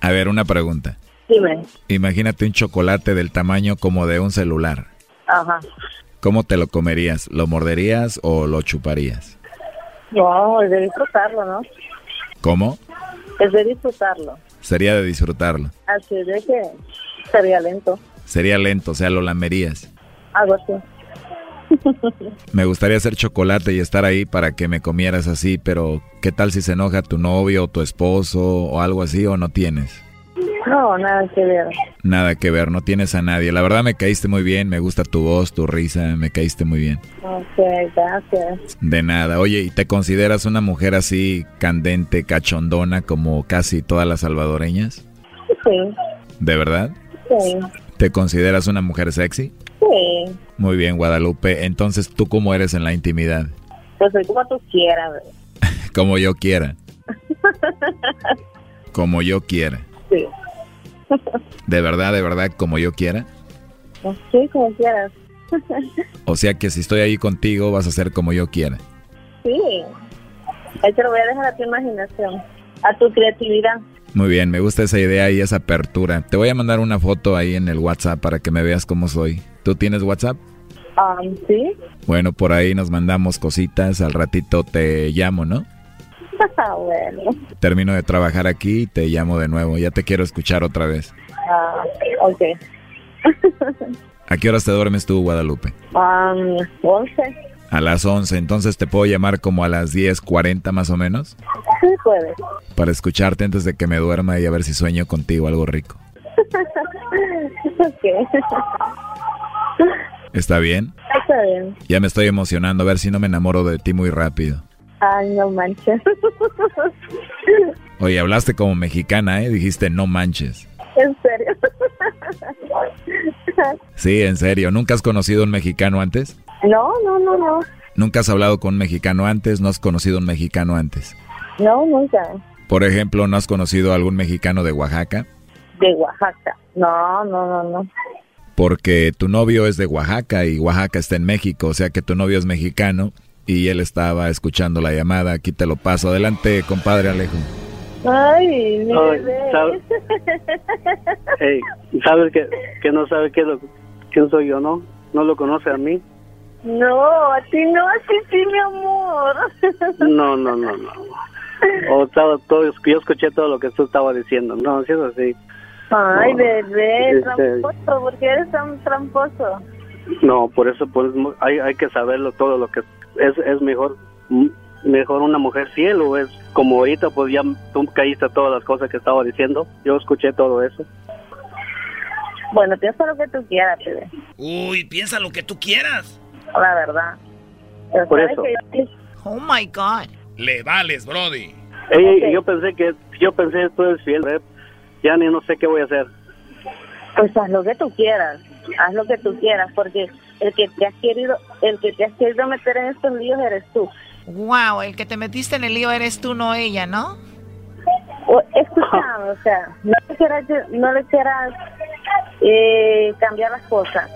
A ver, una pregunta.
Dime.
Imagínate un chocolate del tamaño como de un celular.
Ajá.
¿Cómo te lo comerías? ¿Lo morderías o lo chuparías?
No, es de disfrutarlo, ¿no?
¿Cómo?
Es de disfrutarlo.
Sería de disfrutarlo.
Así de que sería lento.
Sería lento, o sea, lo lamerías.
Algo así.
Me gustaría hacer chocolate y estar ahí para que me comieras así, pero ¿qué tal si se enoja tu novio o tu esposo o algo así o no tienes?
No, nada que ver.
Nada que ver, no tienes a nadie. La verdad me caíste muy bien, me gusta tu voz, tu risa, me caíste muy bien.
Ok, gracias.
De nada. Oye, ¿y te consideras una mujer así candente, cachondona como casi todas las salvadoreñas?
Sí,
¿De verdad?
sí,
¿Te consideras una mujer sexy?
sí.
Muy bien, Guadalupe. Entonces, ¿tú cómo eres en la intimidad?
Pues soy como tú quieras.
Como yo quiera. Como yo quiera. ¿De verdad, de verdad, como yo quiera?
Sí, como quieras.
O sea que si estoy ahí contigo vas a ser como yo quiera.
Sí. Ahí te lo voy a dejar a tu imaginación, a tu creatividad.
Muy bien, me gusta esa idea y esa apertura. Te voy a mandar una foto ahí en el WhatsApp para que me veas cómo soy. ¿Tú tienes WhatsApp?
Um, sí.
Bueno, por ahí nos mandamos cositas. Al ratito te llamo, ¿no?
Bueno.
Termino de trabajar aquí y te llamo de nuevo. Ya te quiero escuchar otra vez.
Ah, ok.
¿A qué horas te duermes tú, Guadalupe?
Um, 11.
A las 11, entonces te puedo llamar como a las 10.40 más o menos
Sí, puedes.
para escucharte antes de que me duerma y a ver si sueño contigo algo rico.
ok.
¿Está bien?
Está bien.
Ya me estoy emocionando a ver si no me enamoro de ti muy rápido.
Ay, no manches.
Oye, hablaste como mexicana, ¿eh? Dijiste no manches.
en serio.
Sí, en serio. ¿Nunca has conocido a un mexicano antes?
no, no, no, no.
¿Nunca has hablado con un mexicano antes? ¿No has conocido a un mexicano antes?
No, nunca.
Por ejemplo, ¿no has conocido a algún mexicano de Oaxaca?
De Oaxaca. No, no, no, no.
Porque tu novio es de Oaxaca y Oaxaca está en México, o sea que tu novio es mexicano y él estaba escuchando la llamada. Aquí te lo paso. Adelante, compadre Alejo.
Ay, mi
Ay,
bebé.
¿sabes? Ey, ¿Sabes que, que no sabe qué lo- quién soy yo, no? ¿No lo conoce a mí?
No, a ti no, a ti sí, mi amor.
No, no, no, no. O estaba todo, yo escuché todo lo que tú estabas diciendo. No, si es así.
Ay,
No,
bebé,
este-
tramposo, ¿por qué eres tan tramposo?
No, por eso pues, hay, hay que saberlo todo lo que es, es mejor mejor una mujer fiel o es como ahorita pues ya tú caíste a todas las cosas que estaba diciendo. Yo escuché todo eso.
Bueno, piensa lo que tú quieras, bebé,
Uy, piensa lo que tú quieras.
la verdad. Pero
Por eso.
que
Oh my God.
Le vales, Brody.
Ey, Yo pensé que yo pensé tú eres fiel, ¿eh? ya ni no sé qué voy a hacer.
Pues haz lo que tú quieras, haz lo que tú quieras, porque el que te has querido, el que te has querido meter en estos líos eres tú.
Wow, el que te metiste en el lío eres tú, no ella, ¿no?
O- Escuchame, o sea, no le quieras, no le quieras eh, cambiar las cosas.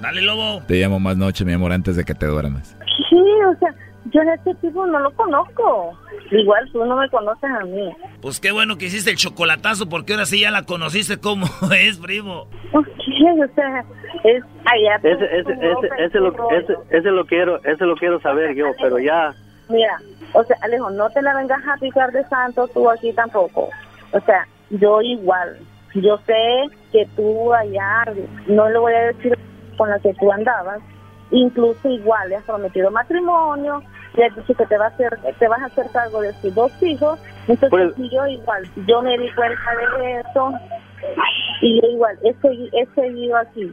Dale, lobo.
Te llamo más noche, mi amor, antes de que te duermas.
Sí, o sea, yo a este tipo no lo conozco. Igual tú no me conoces a mí.
Pues qué bueno que hiciste el chocolatazo porque ahora sí ya la conociste como es, primo.
Ok, o sea, es allá.
Ese, ese, ese, ese, lo, ese, ese lo quiero, ese lo quiero saber yo, pero ya
Mira, o sea, Alejo, no te la vengas a picar de santo tú aquí tampoco. O sea, yo igual. Yo sé que tú allá, no le voy a decir con la que tú andabas, incluso igual le has prometido matrimonio, le has dicho que te, va a hacer, te vas a hacer cargo de sus dos hijos. Entonces,
Pues-
yo igual, yo me di cuenta de eso y yo igual, he, segui- he seguido aquí.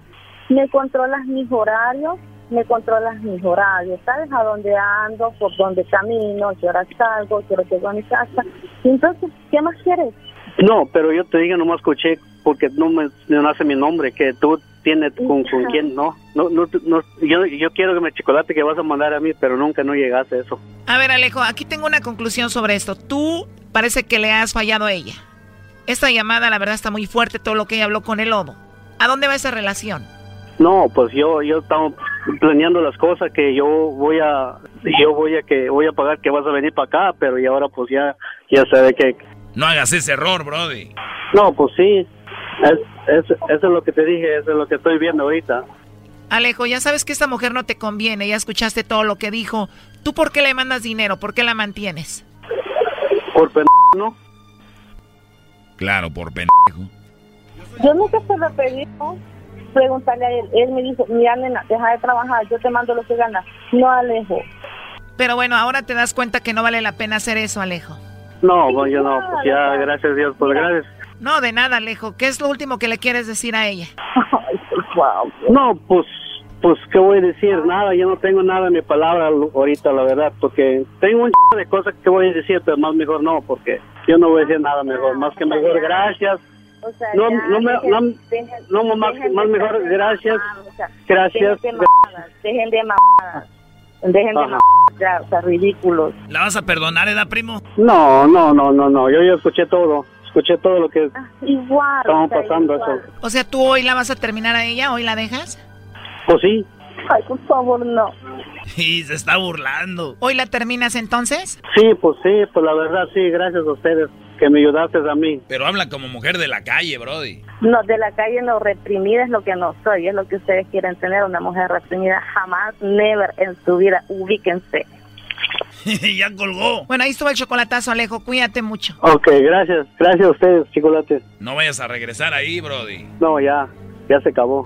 Me controlas mis horarios, me controlas mis horarios, sabes a dónde ando, por dónde camino, qué hora salgo, qué hora llego a mi casa. Y entonces, ¿qué más quieres?
No, pero yo te digo, nomás escuché porque no me no nace mi nombre, que tú tienes con, con quién, no. No, no, no yo, yo quiero que me chocolate que vas a mandar a mí, pero nunca no llegaste a eso.
A ver, Alejo, aquí tengo una conclusión sobre esto. Tú parece que le has fallado a ella. Esta llamada, la verdad, está muy fuerte, todo lo que ella habló con el lobo. ¿A dónde va esa relación?
No, pues yo yo estaba planeando las cosas que yo voy a yo voy a que voy a pagar que vas a venir para acá, pero y ahora pues ya ya sabe que
No hagas ese error, Brody.
no, pues sí. Es, es- eso es lo que te dije, eso es lo que estoy viendo ahorita.
Alejo, ya sabes que esta mujer no te conviene, ya escuchaste todo lo que dijo. ¿Tú por qué le mandas dinero? ¿Por qué la mantienes?
Por pen... ¿no?
Claro, por pendejo.
Yo nunca se lo pedí, ¿no? preguntarle a él. Él me dijo, mira, nena, deja de trabajar, yo te mando lo que ganas. No, Alejo.
Pero bueno, ahora te das cuenta que no vale la pena hacer eso, Alejo.
No, pues yo no, pues ya, gracias a Dios, pues gracias.
No, de nada, Alejo. ¿Qué es lo último que le quieres decir a ella?
No, pues, pues, ¿qué voy a decir? Nada, yo no tengo nada en mi palabra ahorita, la verdad, porque tengo un ch de cosas que voy a decir, pero más mejor no, porque yo no voy a decir nada mejor, más que mejor gracias.
O sea,
No,
ya,
no, me-
dejen-
no,
dejen-
no, más,
dejen
más
de
mejor gracias,
relacionados, o sea,
gracias.
Dejen de mamadas, dejen de mamadas, dejen de
Ajá.
mamadas, ya, o sea, ridículos.
¿La vas a perdonar, edad, primo?
No, no, no, no, no, yo ya escuché todo, escuché todo lo que
Igual.
estamos
o sea,
pasando,
igual.
eso.
O sea, ¿tú hoy la vas a terminar a ella? ¿Hoy la dejas?
Pues sí,
Ay, por favor, no.
Y se está burlando.
¿Hoy la terminas entonces?
sí, pues sí, pues la verdad sí, gracias a ustedes que me ayudaste a mí.
Pero habla como mujer de la calle, Brody.
No, de la calle no, reprimida es lo que no soy, es lo que ustedes quieren tener, una mujer reprimida. Jamás, never en su vida, ubíquense.
ya colgó.
Bueno, ahí estuvo el chocolatazo, Alejo. Cuídate mucho.
Ok, gracias, gracias a ustedes, chicolates.
No vayas a regresar ahí, Brody.
No, ya, ya se acabó.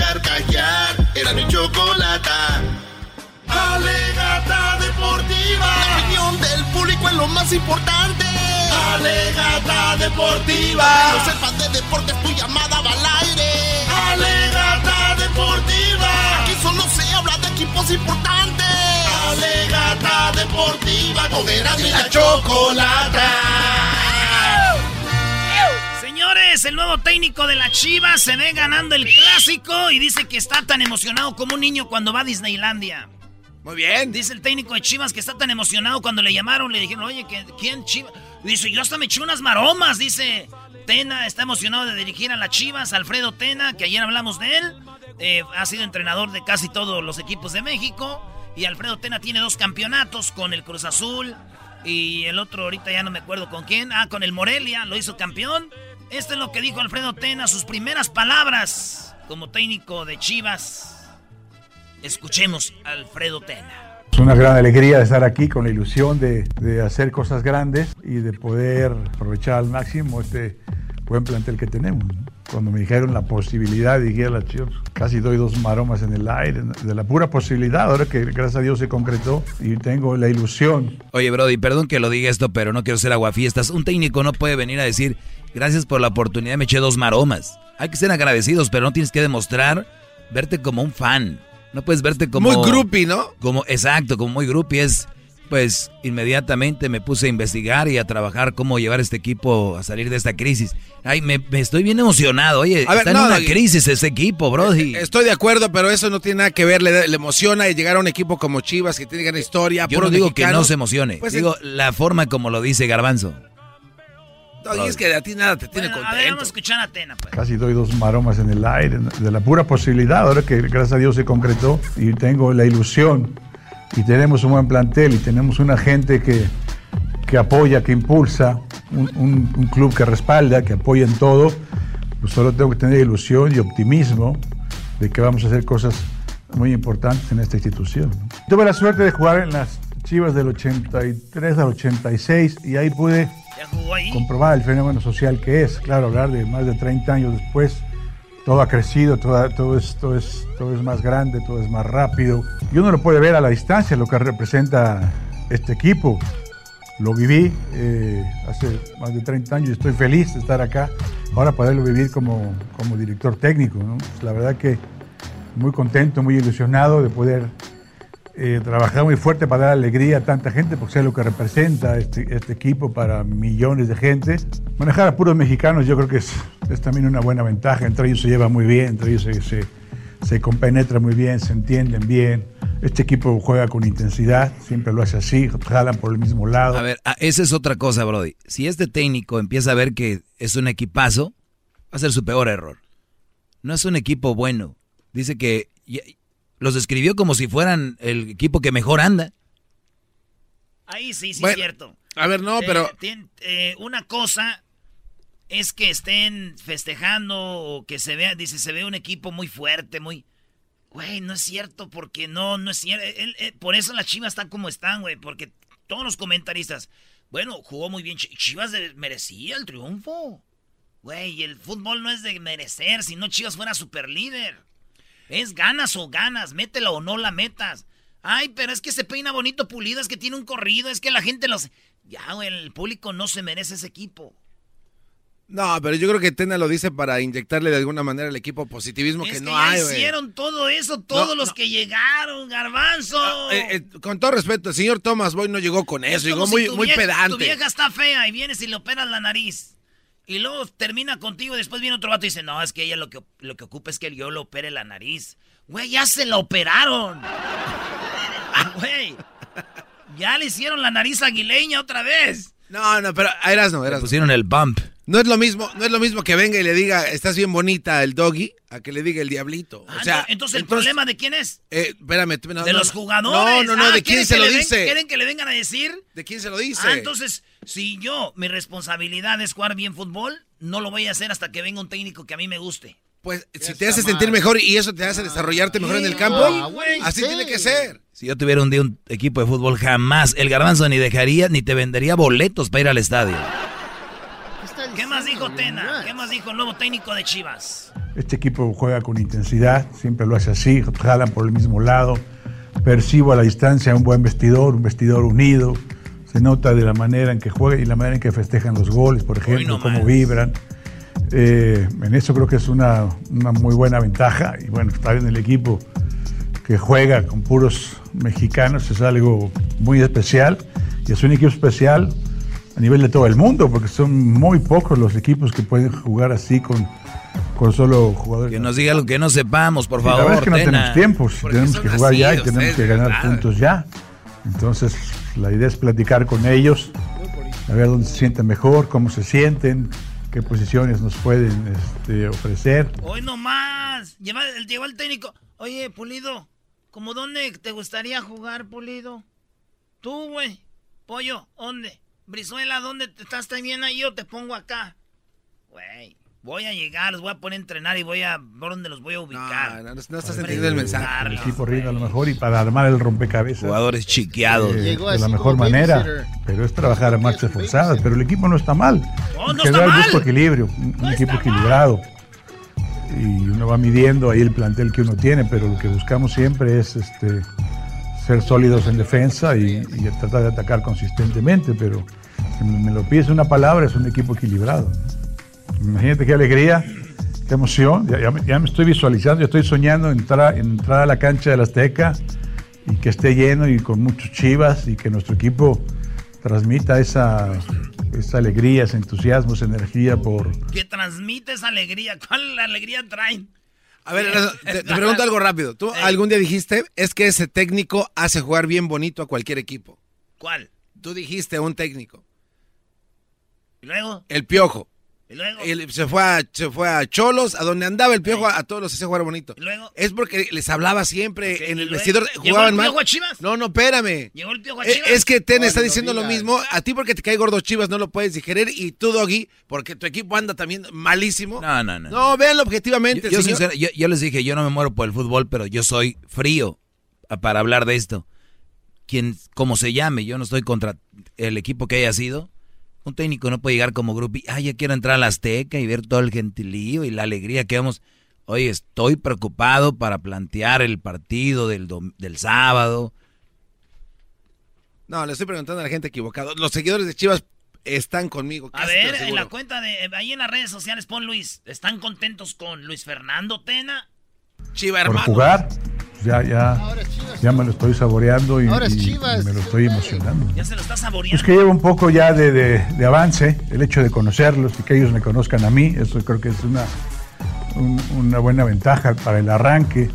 chocolata. Alegata deportiva. La opinión del público es lo más importante. Alegata deportiva. No sepas de deportes, tu llamada va al aire. Alegata deportiva. Aquí solo se habla de equipos importantes. Alegata deportiva. Con y la chocolata.
Señores, el nuevo técnico de la Chivas se ve ganando el clásico y dice que está tan emocionado como un niño cuando va a Disneylandia.
Muy bien.
Dice el técnico de Chivas que está tan emocionado cuando le llamaron, le dijeron, oye, ¿qué- ¿quién Chivas? Dice, yo hasta me eché unas maromas, dice. Tena está emocionado de dirigir a las Chivas, Alfredo Tena, que ayer hablamos de él, eh, ha sido entrenador de casi todos los equipos de México, y Alfredo Tena tiene dos campeonatos con el Cruz Azul, y el otro ahorita ya no me acuerdo con quién, ah, con el Morelia, lo hizo campeón. Esto es lo que dijo Alfredo Tena, sus primeras palabras como técnico de Chivas. Escuchemos a Alfredo Tena.
Es una gran alegría de estar aquí con la ilusión de, de hacer cosas grandes y de poder aprovechar al máximo este buen plantel que tenemos. Cuando me dijeron la posibilidad ir a la casi doy dos maromas en el aire, de la pura posibilidad, ahora que gracias a Dios se concretó y tengo la ilusión.
Oye, Brody, perdón que lo diga esto, pero no quiero ser aguafiestas. Un técnico no puede venir a decir, gracias por la oportunidad, me eché dos maromas. Hay que ser agradecidos, pero no tienes que demostrar verte como un fan. No puedes verte como...
Muy groupie, ¿no?
Como, exacto, como muy groupie. Es, pues, inmediatamente me puse a investigar y a trabajar cómo llevar este equipo a salir de esta crisis. Ay, me, me estoy bien emocionado. Oye,
A ver,
está
no,
en una
Doggy.
crisis ese equipo, Brody.
Estoy de acuerdo, pero eso no tiene nada que ver. Le, le emociona y llegar a un equipo como Chivas que tiene gran historia.
Yo no digo que no se emocione.
Pues,
digo, la forma como lo dice Garbanzo.
Doggy, es que a ti nada te tiene
A ver,
contento.
vamos a escuchar a Tena, pues.
Casi doy dos maromas en el aire, de la pura posibilidad, ahora que gracias a Dios se concretó y tengo la ilusión y tenemos un buen plantel y tenemos una gente que, que apoya, que impulsa, un, un- un club que respalda, que apoya en todo, pues solo tengo que tener ilusión y optimismo de que vamos a hacer cosas muy importantes en esta institución. ¿no? Tuve la suerte de jugar en las Chivas del 83 al 86 y ahí pude comprobar el fenómeno social que es. Claro, hablar de más de 30 años después, todo ha crecido, todo, es, todo, es, más grande, todo es más rápido. Y uno lo puede ver a la distancia, lo que representa este equipo. Lo viví eh, hace más de 30 años y estoy feliz de estar acá. Ahora poderlo vivir como, como director técnico. Pues la verdad que muy contento, muy ilusionado de poder eh, trabajar muy fuerte para dar alegría a tanta gente, porque sé lo que representa este, este equipo para millones de gente. Manejar a puros mexicanos yo creo que es, es también una buena ventaja, entre ellos se lleva muy bien, entre ellos se, se, se compenetra muy bien, se entienden bien. Este equipo juega con intensidad, siempre lo hace así, jalan por el mismo lado.
A ver, ah, esa es otra cosa, Brody. Si este técnico empieza a ver que es un equipazo, va a ser su peor error. No es un equipo bueno. Dice que los describió como si fueran el equipo que mejor anda.
Ahí sí, sí
Bueno,
es cierto.
a ver, no,
Eh,
pero-
tien- eh, una cosa es que estén festejando o que se vea, dice, se ve un equipo muy fuerte, muy... Güey, no es cierto, porque no, no es cierto. Eh, por eso las Chivas están como están, güey, porque todos los comentaristas, bueno, jugó muy bien. Chivas merecía el triunfo. Güey, el fútbol no es de merecer, si no Chivas fuera super líder. Es ganas o ganas, métela o no la metas. Ay, pero es que se peina bonito pulido, es que tiene un corrido, es que la gente los... Ya, güey, el público no se merece ese equipo.
No, pero yo creo que Tena lo dice para inyectarle de alguna manera al equipo positivismo que, no hay,
güey. hicieron todo eso todos los que llegaron, garbanzo. Ah,
eh, eh, con todo respeto, el señor Thomas Boy no llegó con eso, llegó muy, muy pedante. Tu
vieja está fea y vienes y le operas la nariz. Y luego termina contigo y después viene otro vato y dice, no, es que ella lo que, lo que ocupa es que yo le opere la nariz. Güey, ya se la operaron. Güey, ya le hicieron la nariz aguileña otra vez.
No, no, pero eras no, eras.
pusieron el bump.
No es lo mismo, no es lo mismo que venga y le diga, estás bien bonita el doggy, a que le diga el diablito. o
ah,
sea,
entonces, el problema de quién es?
Eh, espérame,
de los jugadores.
No, no, no,
ah,
¿de quién se lo dice?
¿Quieren que le vengan a decir?
¿De quién se lo dice?
Ah, entonces, si yo, mi responsabilidad es jugar bien fútbol, no lo voy a hacer hasta que venga un técnico que a mí me guste.
Pues si te hace sentir mejor y eso te hace desarrollarte mejor en el campo, así tiene que ser.
Si yo tuviera un día un equipo de fútbol, jamás el garbanzo ni dejaría ni te vendería boletos para ir al estadio.
¿Qué más dijo Tena? ¿Qué más dijo el nuevo técnico de Chivas?
Este equipo juega con intensidad, siempre lo hace así, jalan por el mismo lado. Percibo a la distancia un buen vestidor, un vestidor unido. Se nota de la manera en que juega y la manera en que festejan los goles, por ejemplo, cómo vibran. Eh, en eso creo que es una, una, muy buena ventaja. Y bueno, estar en el equipo que juega con puros mexicanos es algo muy especial. Y es un equipo especial a nivel de todo el mundo, porque son muy pocos los equipos que pueden jugar así con, con solo jugadores.
Que nos diga lo que no sepamos, por favor.
La verdad es que no tenemos tiempos, tenemos que jugar ya y tenemos que ganar puntos ya. Entonces, la idea es platicar con ellos, a ver dónde se sienten mejor, cómo se sienten, qué posiciones nos pueden este, ofrecer.
Hoy nomás, lleva, llegó el técnico. Oye, Pulido, ¿cómo dónde te gustaría jugar, Pulido? Tú, güey. Pollo, ¿dónde? Brizuela, ¿dónde te estás también ahí? Yo te pongo acá. Güey, voy a llegar, los voy a poner a entrenar y voy a ver dónde los voy a ubicar.
No, no, estás entendiendo el mensaje.
El equipo rinde a lo mejor y para armar el rompecabezas.
Jugadores chiqueados.
Eh, de la mejor manera. Pero es trabajar a marchas forzadas. Pero el equipo no está mal.
No, no está mal.
equilibrio, un, equipo equilibrado. Y uno va midiendo ahí el plantel que uno tiene, pero lo que buscamos siempre es este ser sólidos en defensa y, tratar de atacar consistentemente, pero si me lo pides una palabra, es un equipo equilibrado. Imagínate qué alegría, qué emoción, ya, me estoy visualizando, ya estoy soñando entrar, entrar a la cancha de la Azteca y que esté lleno y con muchos chivas y que nuestro equipo transmita esa, esa alegría, ese entusiasmo, esa energía por...
Que transmite esa alegría, ¿cuál alegría traen?
A ver, te, pregunto algo rápido. Tú algún día dijiste, es que ese técnico hace jugar bien bonito a cualquier equipo.
¿Cuál?
Tú dijiste un técnico.
¿Y luego?
El piojo.
¿Y luego?
se, fue a, se fue a Cholos, a donde andaba el piojo, a, todos los hacía jugar bonito.
¿Y luego?
Es porque les hablaba siempre en el vestidor. Jugaban
¿Llegó el piojo a Chivas?
No, no, espérame.
¿Llegó el piojo a
eh,
Chivas?
Es, que Ten está diciendo lo mismo. A ti porque te cae gordo Chivas no lo puedes digerir. Y tú, Doggy, porque tu equipo anda también malísimo.
No, no, no.
No, véanlo objetivamente.
Yo, yo les dije, yo no me muero por el fútbol, pero yo soy frío para hablar de esto. Quien, como se llame, yo no estoy contra el equipo que haya sido un técnico no puede llegar como grupo y, ay, ya quiero entrar a la Azteca y ver todo el gentilío y la alegría que vamos. Oye, estoy preocupado para plantear el partido del, del sábado.
No, le estoy preguntando a la gente equivocada. Los seguidores de Chivas están conmigo.
A ver, en la cuenta de ahí en las redes sociales pon Luis, ¿están contentos con Luis Fernando Tena?
Chiva hermano.
Por jugar, ya, ya, ya me lo estoy saboreando y, me lo estoy emocionando.
Ya se lo está saboreando.
Es que llevo un poco ya de, de, avance, el hecho de conocerlos y que ellos me conozcan a mí, eso creo que es una, una buena ventaja para el arranque.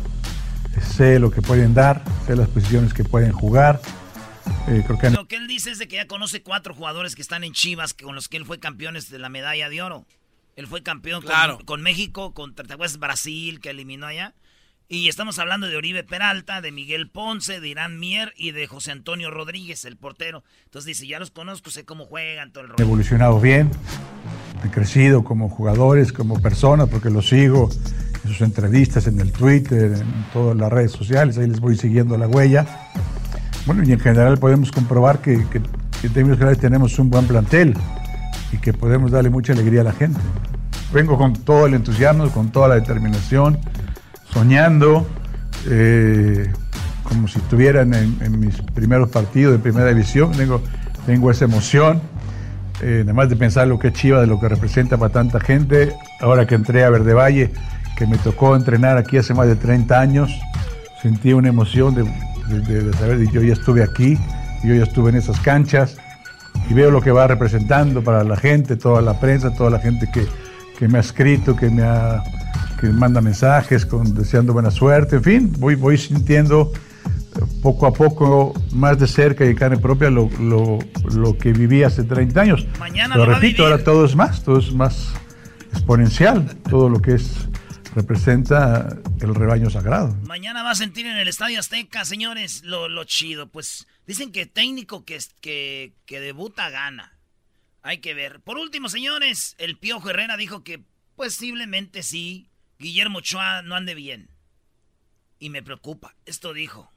Sé lo que pueden dar, sé las posiciones que pueden jugar.
Eh, creo que... Lo que él dice es de que ya conoce cuatro jugadores que están en Chivas con los que él fue campeón de la medalla de oro. Él fue campeón con, con, México, contra Brasil, que eliminó allá. Y estamos hablando de Oribe Peralta, de Miguel Ponce, de Irán Mier y de José Antonio Rodríguez, el portero. Entonces dice, ya los conozco, sé cómo juegan, todo el rollo.
Evolucionado bien. he crecido como jugadores, como personas, porque los sigo en sus entrevistas, en el Twitter, en todas las redes sociales, ahí les voy siguiendo la huella. Bueno, y en general podemos comprobar que, que, que en términos generales tenemos un buen plantel y que podemos darle mucha alegría a la gente. Vengo con todo el entusiasmo, con toda la determinación, soñando, eh, como si estuviera en, mis primeros partidos de primera división. Tengo, tengo esa emoción, eh, además de pensar lo que es Chiva, de lo que representa para tanta gente. Ahora que entré a Verde Valle, que me tocó entrenar aquí hace más de 30 años, sentí una emoción de saber que yo ya estuve aquí, yo ya estuve en esas canchas y veo lo que va representando para la gente, toda la prensa, toda la gente que, que me ha escrito, que me ha que manda mensajes con deseando buena suerte, en fin, voy, voy sintiendo eh, poco a poco más de cerca y carne propia lo, lo, lo que viví hace 30 años.
Mañana lo a
repito, ahora todo es más, todo es más exponencial, todo lo que es representa el rebaño sagrado.
Mañana va a sentir en el Estadio Azteca, señores, lo, lo chido. Pues dicen que técnico que, que, que debuta gana. Hay que ver. Por último, señores, el Piojo Herrera dijo que posiblemente sí, Guillermo Ochoa no ande bien. Y me preocupa. Esto dijo.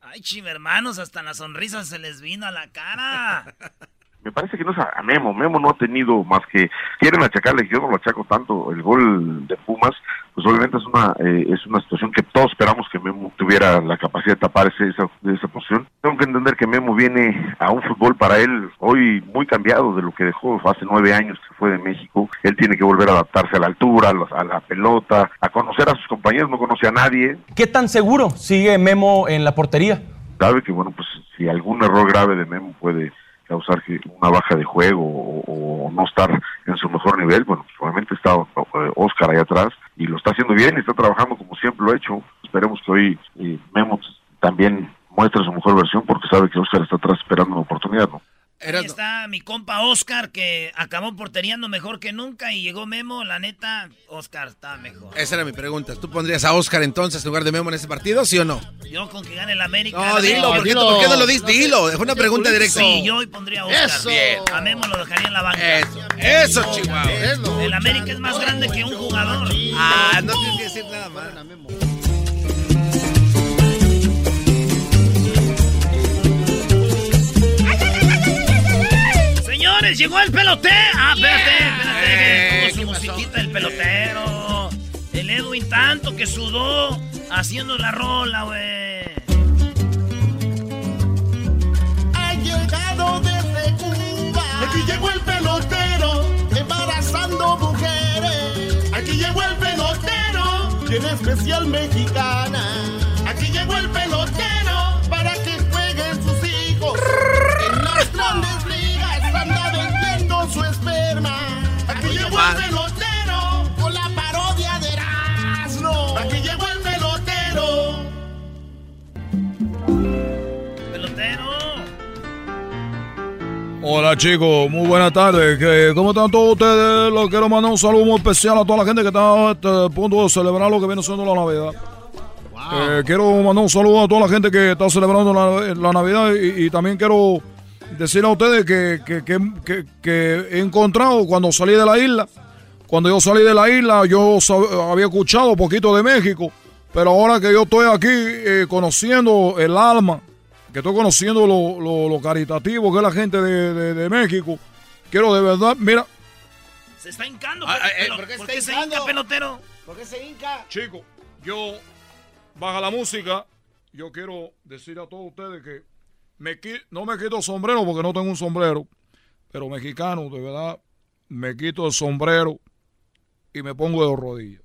Ay, chim, hermanos, hasta la sonrisa se les vino a la cara.
Me parece que no es a Memo. Memo no ha tenido más que quieren achacarle. Yo no lo achaco tanto. El gol de Pumas, pues obviamente es una eh, es una situación que todos esperamos que Memo tuviera la capacidad de tapar ese, esa, esa posición. Tengo que entender que Memo viene a un fútbol para él hoy muy cambiado de lo que dejó hace nueve años que fue de México. Él tiene que volver a adaptarse a la altura, a la, a la pelota, a conocer a sus compañeros. No conoce a nadie.
¿Qué tan seguro sigue Memo en la portería?
sabe que bueno pues si algún error grave de Memo puede causar una baja de juego o, no estar en su mejor nivel bueno pues obviamente está eh, Oscar ahí atrás y lo está haciendo bien está trabajando como siempre lo ha hecho. Esperemos que hoy eh, Memo también muestre su mejor versión porque sabe que Oscar está atrás esperando una oportunidad no
Ahí está mi compa Oscar, que acabó porteriando mejor que nunca y llegó Memo. La neta, Oscar está mejor.
Esa era mi pregunta. ¿Tú pondrías a Oscar entonces en lugar de Memo en ese partido, sí o no?
Yo con que gane el América.
No,
la
dilo,
América-
¿por qué, ¿por qué no lo dices? Dilo, es una pregunta directa.
Sí, yo hoy pondría a Oscar.
Eso. Bien.
A Memo lo dejaría en la banca.
Eso, eso, Chihuahua.
El América es más grande que un jugador.
Ah, no tienes que decir nada más.
Señores, llegó el pelotero. Ah, espérate, espérate.
Eh,
su musiquita del pelotero. El Edwin tanto que sudó haciendo la rola, güey.
Ha llegado desde Cuba. Aquí llegó el pelotero, embarazando mujeres. Aquí llegó el pelotero, tiene especial mexicana. Aquí llegó el pelotero para que jueguen sus hijos. En las grandes esperma. Aquí llegó el pelotero con la parodia de Erasmo. Aquí llegó el pelotero.
Pelotero.
Hola chicos, muy buenas tardes. ¿Qué- ¿Cómo están todos ustedes? Les quiero mandar un saludo muy especial a toda la gente que está este, a punto de celebrar lo que viene siendo la Navidad. Eh, quiero mandar un saludo a toda la gente que está celebrando la, la Navidad y, y también quiero decirle a ustedes que, que- que- que- que he encontrado cuando salí de la isla. Cuando yo salí de la isla, yo sab- había escuchado un poquito de México, pero ahora que yo estoy aquí eh, conociendo el alma, que estoy conociendo lo, lo- lo caritativo que es la gente de, de- de México, quiero de verdad, mira,
Se está hincando.
Ah,
pero-
eh,
pero-
¿por qué
¿Por qué se hinca, pelotero?
¿Por qué se hinca?
Chico, yo baja la música. Yo quiero decir a todos ustedes que me no me quito el sombrero porque no tengo un sombrero, pero mexicano, de verdad, me quito el sombrero y me pongo de rodillas.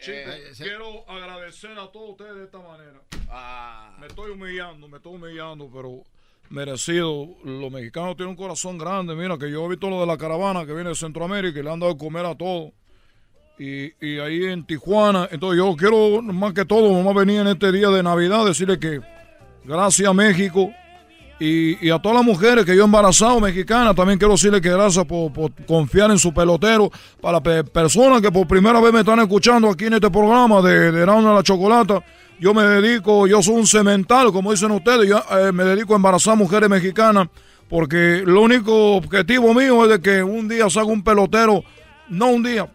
Chicos, quiero agradecer a todos ustedes de esta manera. Me estoy humillando, me estoy humillando, pero merecido. Los mexicanos tienen un corazón grande. Mira, que yo he visto lo de la caravana que viene de Centroamérica y le han dado de comer a todos. Y, ahí en Tijuana, entonces yo quiero más que todo, vamos a venir en este día de Navidad, decirle que gracias a México y, a todas las mujeres que yo he embarazado mexicanas, también quiero decirle que gracias por, confiar en su pelotero. Para pe- personas que por primera vez me están escuchando aquí en este programa de, de Erasmo de la Chocolata, yo me dedico, yo soy un cemental, como dicen ustedes, yo eh, me dedico a embarazar mujeres mexicanas Porque lo único objetivo mío es de que un día salga un pelotero, no un día,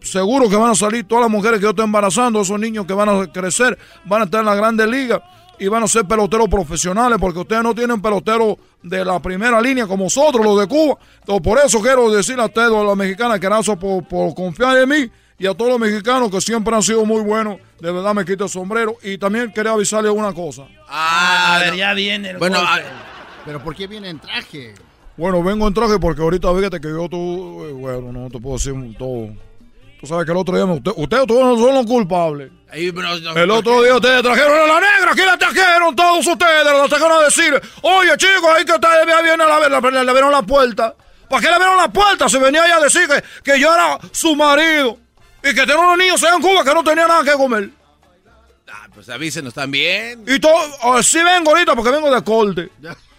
seguro que van a salir todas las mujeres que yo estoy embarazando, esos niños que van a crecer, van a estar en la grande liga y van a ser peloteros profesionales, porque ustedes no tienen peloteros de la primera línea como nosotros, los de Cuba. Entonces, por eso quiero decir a ustedes, a las mexicanas, que gracias por, por confiar en mí y a todos los mexicanos que siempre han sido muy buenos. De verdad me quito el sombrero. Y también quería avisarles una cosa.
Ah, a ver, ya viene el
Bueno,
golpe.
ah, pero ¿por qué viene en traje?
Bueno, vengo en traje porque ahorita fíjate que yo tú, eh, bueno, no te puedo decir todo. Tú sabes que el otro día me- usted- ustedes todos no son los culpables.
No,
El otro día ustedes trajeron a la negra, aquí la trajeron todos ustedes, la trajeron a decir, oye chicos, ahí que ustedes vienen a la, le, le abrieron la puerta. ¿Para qué le abrieron la puerta? Si venía ella a decir que, que yo era su marido y que tenía unos niños allá en Cuba que no tenían nada que comer.
Pues avísenos también.
Y todo, oh, sí vengo ahorita porque vengo de corte.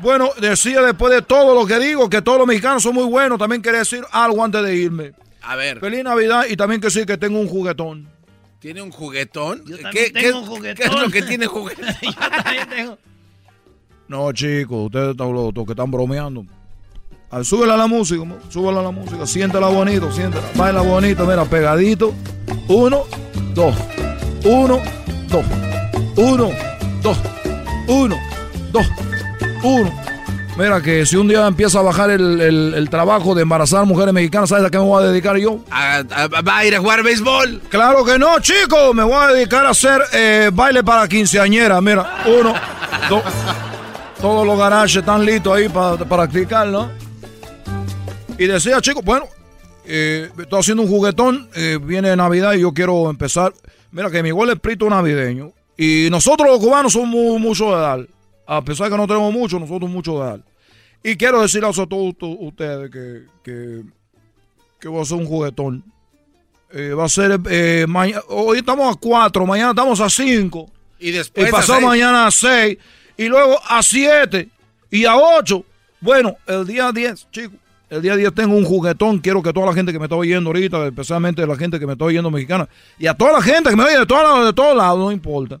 Bueno, decía después de todo lo que digo, que todos los mexicanos son muy buenos. También quería decir algo antes de irme.
A ver,
Feliz Navidad y también que sí, que tengo un juguetón.
¿tiene un juguetón?
Yo
¿Qué, qué-
tengo un
qué
juguetón.
es lo que tiene juguetón?
Yo también tengo.
No, chicos, ustedes están los, los que están bromeando. Ah, súbela a la música, súbela a la música, siéntela bonito, siéntela, baila bonito, mira, pegadito. Uno, dos, uno, dos, uno, dos, uno, dos, uno. Mira que si un día empieza a bajar el, el- el trabajo de embarazar mujeres mexicanas, ¿sabes a qué me voy a dedicar yo?
A- a- ¿Va a ir a jugar béisbol?
Claro que no, chicos, me voy a dedicar a hacer eh, baile para quinceañera. Mira, uno, dos, todos los garajes están listos ahí para practicar, ¿no? Y decía, chicos, bueno, eh, estoy haciendo un juguetón, eh, viene Navidad y yo quiero empezar. Mira que mi igual es espíritu navideño. Y nosotros los cubanos somos mu- mucho de dar. A pesar de que no tenemos mucho, nosotros mucho de dar. Y quiero decirles a todos ustedes que, que, que voy a hacer un juguetón. Eh, va a ser eh, mañana. Hoy estamos a 4, mañana estamos a 5.
Y
Y
después.
pasado
a seis.
mañana a 6. Y luego a 7. Y a 8. Bueno, el día 10, chicos. El día 10 tengo un juguetón. Quiero que toda la gente que me está oyendo ahorita, especialmente la gente que me está oyendo mexicana, y a toda la gente que me oye de, todos de todos lados, no importa.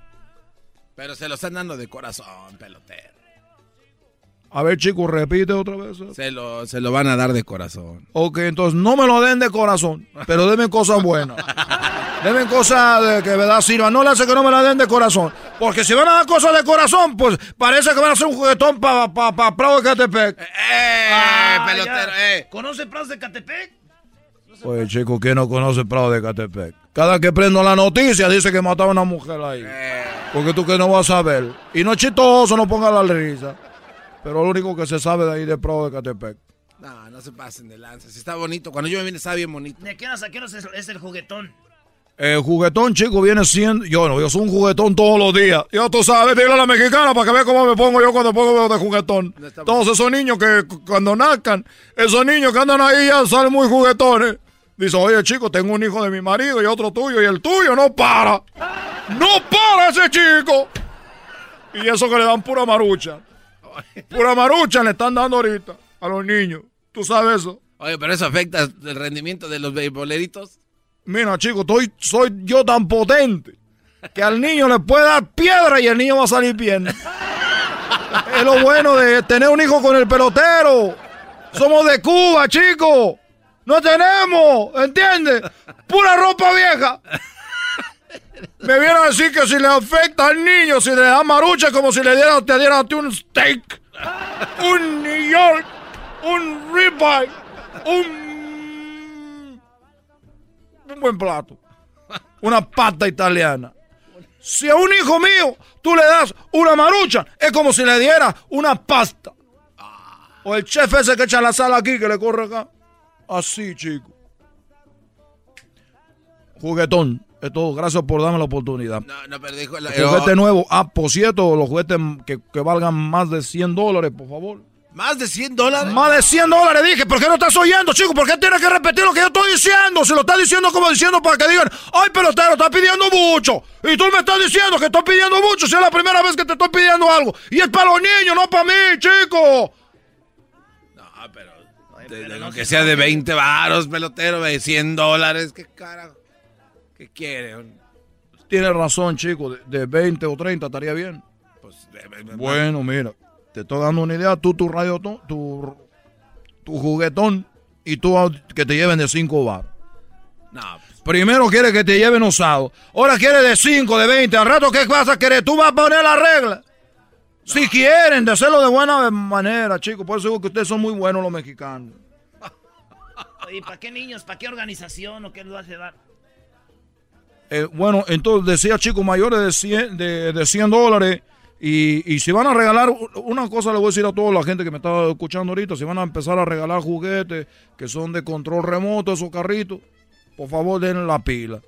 Pero se lo están dando de corazón, pelotero.
A ver, chicos, repite otra vez.
Se lo, se lo van a dar de corazón.
Ok, entonces no me lo den de corazón, pero denme cosas buenas. Denme cosas de que verdad sirvan. No le hace que no me la den de corazón. Porque si van a dar cosas de corazón, pues parece que van a hacer un juguetón para pa, pa, Prado de Catepec.
¡Eh, pelotero! ¡Eh!
¿Conoce Prados de Catepec?
Oye, chicos, ¿quién no conoce Prado de Catepec? Cada que prendo la noticia dice que mataron a una mujer ahí. Porque tú que no vas a ver. Y no es chistoso, no ponga la risa. Pero lo único que se sabe de ahí de Prado de Catepec.
No, no se pasen de lanza. Si está bonito. Cuando yo me vine estaba bien bonito.
¿De qué horas a qué es, es el juguetón?
El juguetón, chico, viene siendo. Yo no, yo soy un juguetón todos los días. Ya tú sabes, dile a la mexicana para que vea cómo me pongo yo cuando pongo de juguetón. Todos esos niños que cu- cuando nazcan, esos niños que andan ahí ya salen muy juguetones. Dice, oye, chico, tengo un hijo de mi marido y otro tuyo, y el tuyo no para. ¡No para ese chico! Y eso que le dan pura marucha. Pura marucha le están dando ahorita a los niños. ¿Tú sabes eso?
Oye, pero eso afecta el rendimiento de los beisboleritos.
Mira, chico, estoy, soy yo tan potente que al niño le puede dar piedra y el niño va a salir bien. es lo bueno de tener un hijo con el pelotero. Somos de Cuba, chico. No tenemos, ¿entiendes? Pura ropa vieja. Me viene a decir que si le afecta al niño, si le da marucha, como si le diera, te dieran a ti un steak, un New York, un ribeye, un, un buen plato, una pasta italiana. Si a un hijo mío tú le das una marucha, es como si le diera una pasta. O el chef ese que echa la sal aquí, que le corre acá. Así, chico. Juguetón. Es todo. Gracias por darme la oportunidad.
No, no, pero dijo...
El juguete nuevo. Ah, por cierto, los juguetes que, que valgan más de 100 dólares, por favor.
¿Más de 100 dólares?
Más de 100 dólares, dije. ¿Por qué no estás oyendo, chico? ¿Por qué tienes que repetir lo que yo estoy diciendo? Si lo estás diciendo como diciendo para que digan, ay, pelotero, estás pidiendo mucho. Y tú me estás diciendo que estoy pidiendo mucho si es la primera vez que te estoy pidiendo algo. Y es para los niños, no para mí, chico.
De, de lo que sea de 20 varos, pelotero, de 100 dólares. ¿Qué carajo? ¿Qué quiere?
Tienes razón, chico. De, de 20 o 30 estaría bien.
Pues, de- de- de-
Bueno, mira, te estoy dando una idea. Tú, tu radio, tu, tu juguetón y tú que te lleven de 5 bar.
No, pues,
Primero quiere que te lleven usado. Ahora quiere de 5, de 20. Al rato, ¿qué vas a querer? Tú vas a poner la regla. Si quieren, de hacerlo de buena manera, chicos. Por eso digo que ustedes son muy buenos los mexicanos.
Oye, ¿para qué niños? ¿Para qué organización o qué lo hace dar?
Eh, bueno, entonces decía chicos mayores de 100, de, de 100 dólares. Y, y si van a regalar, una cosa le voy a decir a toda la gente que me está escuchando ahorita, si van a empezar a regalar juguetes que son de control remoto, esos carritos, por favor den la pila.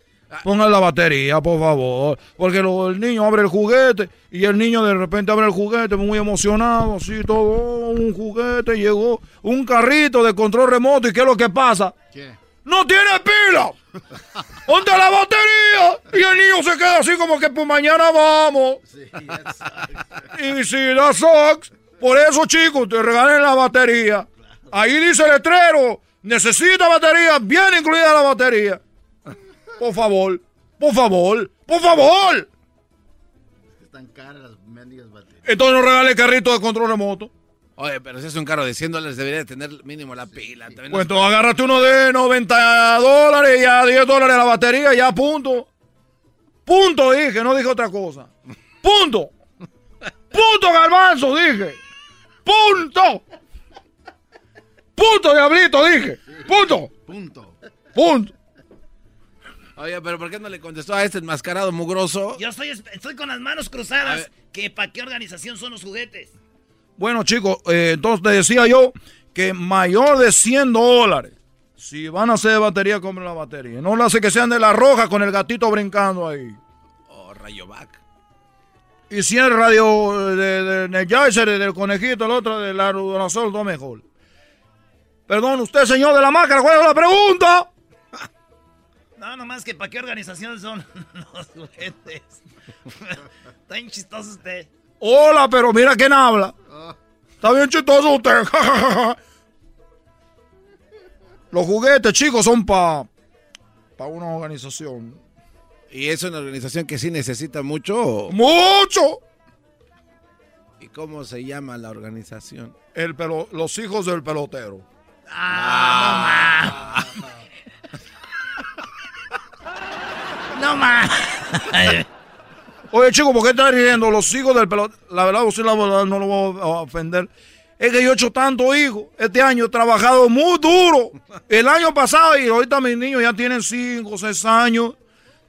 Pongan la batería, por favor. Porque lo- el niño abre el juguete y el niño de repente abre el juguete muy emocionado, así todo, oh, un juguete, llegó un carrito de control remoto. ¿Y qué es lo que pasa?
¿Qué?
¡No tiene pila! ¿Dónde la batería? Y el niño se queda así como que pues mañana vamos. Y si da socks, por eso chicos, te regalen la batería. Ahí dice el letrero, necesita batería, bien incluida la batería. Por favor, por favor, por favor.
Están caras las mendigas baterías.
Entonces no regale carrito de control remoto.
Oye, pero si es un carro de 100 dólares, debería de tener mínimo la pila. También
Pues entonces agárrate uno de 90 dólares y a 10 dólares la batería, ya punto. Punto, dije, no dije otra cosa. Punto. Punto, garbanzo, dije. Punto. Punto, diablito, dije. Punto.
Punto.
Punto.
Oye, pero ¿por qué no le contestó a este enmascarado mugroso?
Yo estoy, estoy con las manos cruzadas. que ¿Para qué organización son los juguetes?
Bueno, chicos, eh, entonces te decía yo que mayor de 100 dólares. Si van a hacer de batería, compren la batería. No lo hace que sean de la roja con el gatito brincando ahí.
Oh, Rayovac.
Y si es radio de, de, de Energizer, del conejito, el otro del aerosol, todo mejor. Perdón, usted, señor de la máscara, ¿cuál es la pregunta?
No, nomás que ¿para qué organización son los juguetes? Está bien chistoso usted.
Hola, pero mira quién habla. Está bien chistoso usted. Los juguetes, chicos, son para pa una organización.
¿Y es una organización que sí necesita mucho?
¡Mucho!
¿Y cómo se llama la organización?
El pelo, los hijos del pelotero.
Ah, no más.
Oye, chico, ¿por qué estás riendo? Los hijos del pelotero. La verdad, sí, la verdad, no lo voy a ofender. Es que yo he hecho tanto hijos. Este año he trabajado muy duro. El año pasado y ahorita mis niños ya tienen 5, 6 años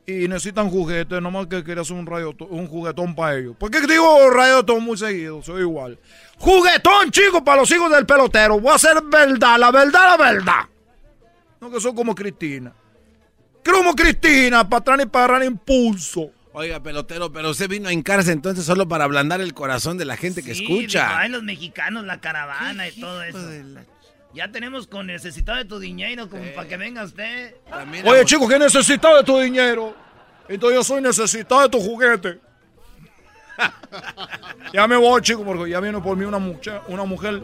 y necesitan juguetes. Nomás que quería hacer un, radio, un juguetón para ellos. ¿Por qué digo rayotón muy seguido? Soy igual. Juguetón, chicos, para los hijos del pelotero. Voy a hacer verdad, la verdad, la verdad. No que son como Cristina. Creo como Cristina, para atrás y para agarrar impulso.
Oiga, pelotero, pero usted vino a hincarse entonces solo para ablandar el corazón de la gente que escucha.
Ay, los mexicanos, la caravana y todo eso. Ya tenemos con necesitado de tu dinero como para que venga usted.
Oye, chicos, ¿qué necesitas de tu dinero? Entonces yo soy necesitado de tu juguete. ya me voy, chicos, porque ya viene por mí una mujer, una mujer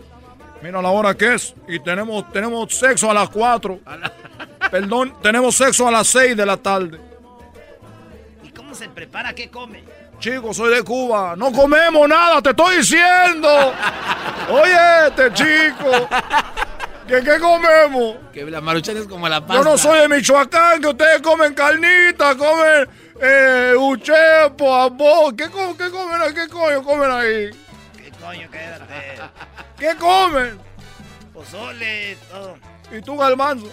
Mira la hora que es. Y tenemos, tenemos sexo a las 4. Perdón, tenemos sexo a las 6 de la tarde.
¿Y cómo se prepara? ¿Qué come?
Chico, soy de Cuba. No comemos nada, te estoy diciendo. Oye, este chico. ¿Qué, qué comemos?
Que la maruchan es como la pasta.
Yo no soy de Michoacán, que ustedes comen carnita, comen eh, uchepo, amor. ¿Qué, qué comen? ¿Qué coño comen ahí?
¿Qué coño? Quédate.
¿Qué comen?
Pozole, todo.
¿Y tú, Galmanzo?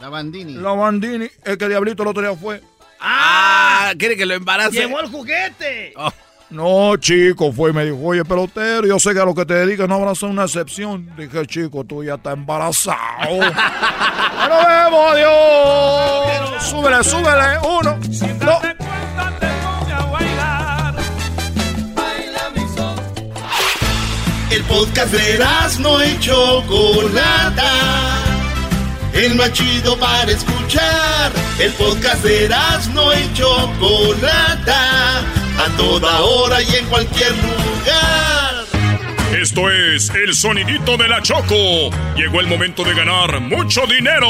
La Bandini.
la Bandini. El que Diablito el otro día fue.
Ah, quiere que lo embarace.
¡Llevó el juguete!
No, chico, fue y me dijo, oye, pelotero, yo sé que a lo que te dedicas no habrá ser una excepción. Dije, chico, tú ya estás embarazado. ¡Ya nos vemos, adiós! Súbele, súbele. Uno, dos.
El podcast de no y Chocolata. El más chido para escuchar. El podcast de no y Chocolata. A toda hora y en cualquier lugar.
Esto es el sonidito de la Choco. Llegó el momento de ganar mucho dinero.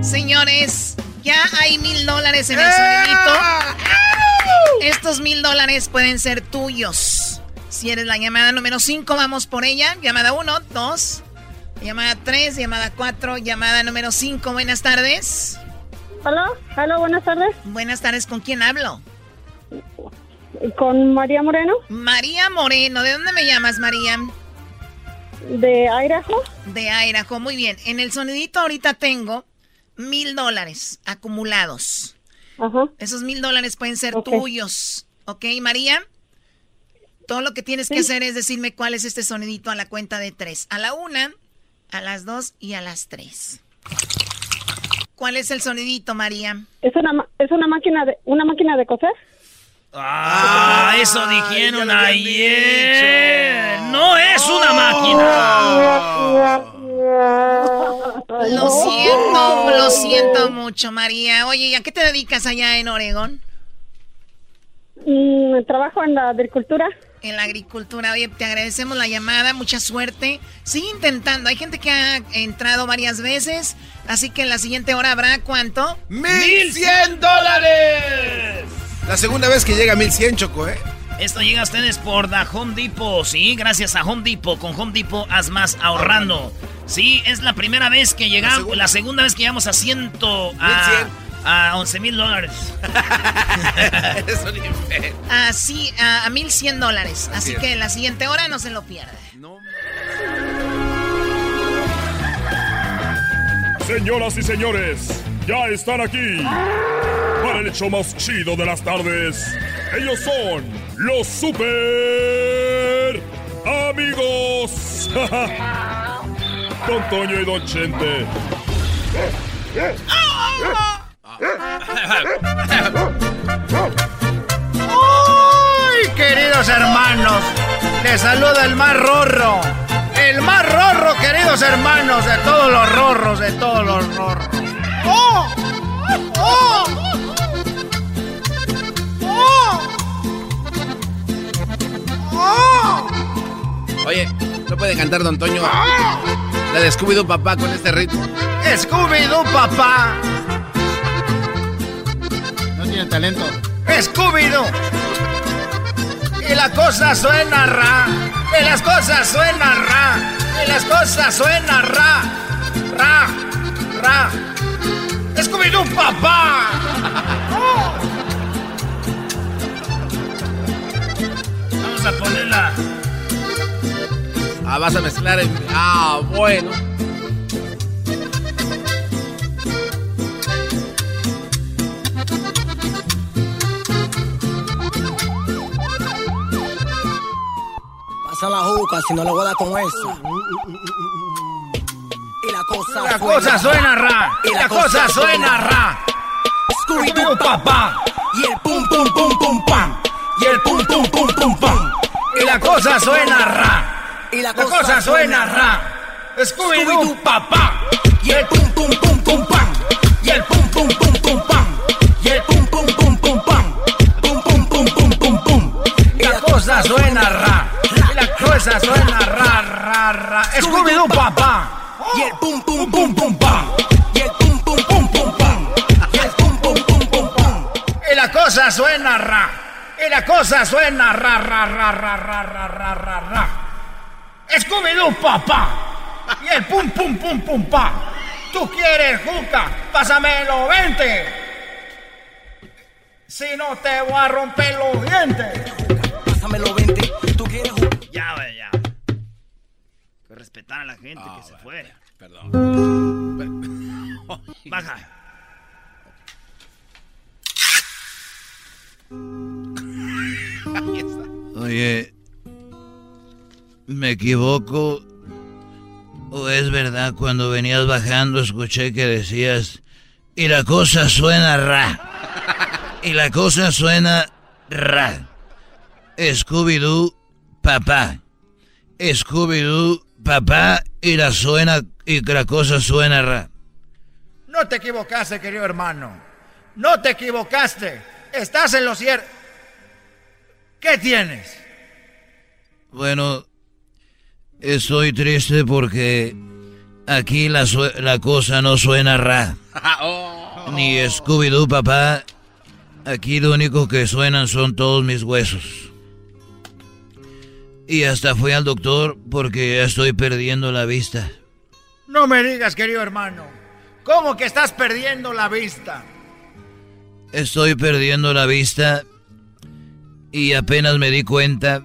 Señores, ya hay mil dólares en el sonidito. Estos mil dólares pueden ser tuyos. Si eres la llamada número 5, vamos por ella. Llamada 1, 2, llamada 3, llamada 4, llamada número 5. Buenas tardes.
Hola, hola, buenas tardes.
Buenas tardes, ¿con quién hablo?
Con María Moreno.
María Moreno, ¿de dónde me llamas, María?
De Idaho.
De Idaho, muy bien. En el sonidito ahorita tengo mil dólares acumulados.
Ajá.
Esos mil dólares pueden ser tuyos. ¿Ok, María? Todo lo que tienes que hacer es decirme cuál es este sonidito a la cuenta de tres. A la una, a las dos y a las tres. ¿Cuál es el sonidito, María?
Es una ma- es una máquina de una máquina de coser.
Ah, eso dijeron ayer. No es una máquina.
Lo siento, lo siento mucho, María. Oye, ¿y a qué te dedicas allá en Oregón?
Mm, trabajo en la agricultura.
En la agricultura. Oye, te agradecemos la llamada, mucha suerte. Sigue intentando. Hay gente que ha entrado varias veces, así que en la siguiente hora habrá cuánto?
¡Mil cien dólares! La segunda vez que llega a 1100, Choco, ¿eh?
Esto llega a ustedes por The Home Depot. Sí, gracias a Home Depot. Con Home Depot haz más ahorrando. Sí, es la primera vez que llegamos, la segunda, vez que llegamos a ciento, a, a 11 mil dólares.
Eres un.
Así, a, a 1100 dólares. Así,
Así es.
que en la siguiente hora no se lo pierda.
Señoras y señores, ya están aquí para el hecho más chido de las tardes. Ellos son los super amigos. Don Toño y Don Chente.
¡Ay, queridos hermanos! Les saluda el más rorro. El más rorro, queridos hermanos, de todos los rorros, de todos los rorros. ¡Oh! ¡Oh! ¡Oh! ¡Oh!
Oye, ¿no puede cantar Don Toño? La de Scooby-Doo papá con este ritmo.
¡Scooby-Doo, papá!
Tiene talento.
¡Scooby-Doo! Y la cosa suena ra. Y las cosas suenan ra. Y las cosas suenan ra. Ra. Ra. ¡Scooby-Doo, papá!
Vamos a ponerla.
Ah, vas a mezclar en... Ah, bueno.
La juca, si no le voy a dar con esa.
la cosa suena ra. Y la cosa suena ra. Scooby-Doo papá. Y el pum pum pum pum pam. Y el pum pum pum pum pam. Y la cosa suena ra. Y la cosa suena ra. Scooby-Doo papá. Y el pum pum pum pum pam. Y el pum pum pum pum pam. Y el pum pum pum pum pam. Pum pum pum pum pum pum. Y la cosa suena ra. Cosa suena ra ra ra. Scooby-Doo papá. Y el pum pum pum pum pam. Y el pum pum pum pum pam. Y el pum pum pum pum pam. Y la cosa suena ra. Y la cosa suena ra ra ra ra ra ra ra ra ra. Scooby-Doo papá. Y el pum pum pum pum pa. Tú quieres juca, pásamelo 20. Si no te voy a romper los dientes. Pásamelo
respetar a la gente que se fue.
Perdón.
Baja.
Ahí está.
Oye, ¿me equivoco? ¿O es verdad cuando venías bajando escuché que decías, y la cosa suena ra? Y la cosa suena ra. Scooby-Doo, papá. Scooby-Doo, papá, y la suena, y la cosa suena ra.
No te equivocaste, querido hermano. No te equivocaste. Estás en lo cierto. ¿Qué tienes?
Bueno, estoy triste porque aquí la, la cosa no suena ra. Ni Scooby-Doo, papá. Aquí lo único que suenan son todos mis huesos. Y hasta fui al doctor porque ya estoy perdiendo la vista.
No me digas, querido hermano. ¿Cómo que estás perdiendo la vista?
Estoy perdiendo la vista y apenas me di cuenta.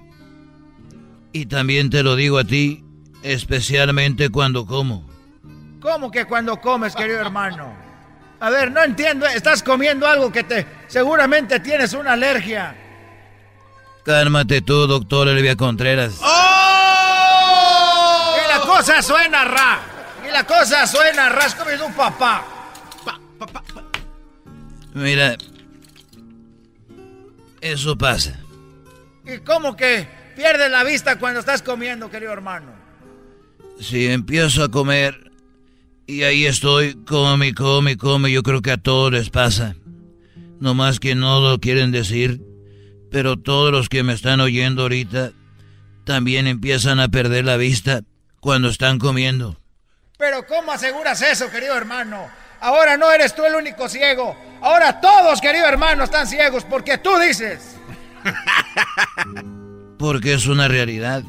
Y también te lo digo a ti, especialmente cuando como.
¿Cómo que cuando comes, querido hermano? A ver, no entiendo. Estás comiendo algo que te... Seguramente tienes una alergia.
Cálmate tú, doctor Elvia Contreras.
¡Oh! Y la cosa suena ra. Y la cosa suena ra. Es como un papá.
Mira, eso pasa.
¿Y cómo que pierdes la vista cuando estás comiendo, querido hermano?
Si empiezo a comer y ahí estoy, come, come, come, yo creo que a todos les pasa. No más que no lo quieren decir, pero todos los que me están oyendo ahorita también empiezan a perder la vista cuando están comiendo.
Pero ¿cómo aseguras eso, querido hermano? Ahora no eres tú el único ciego. Ahora todos, querido hermano, están ciegos porque tú dices.
Porque es una realidad.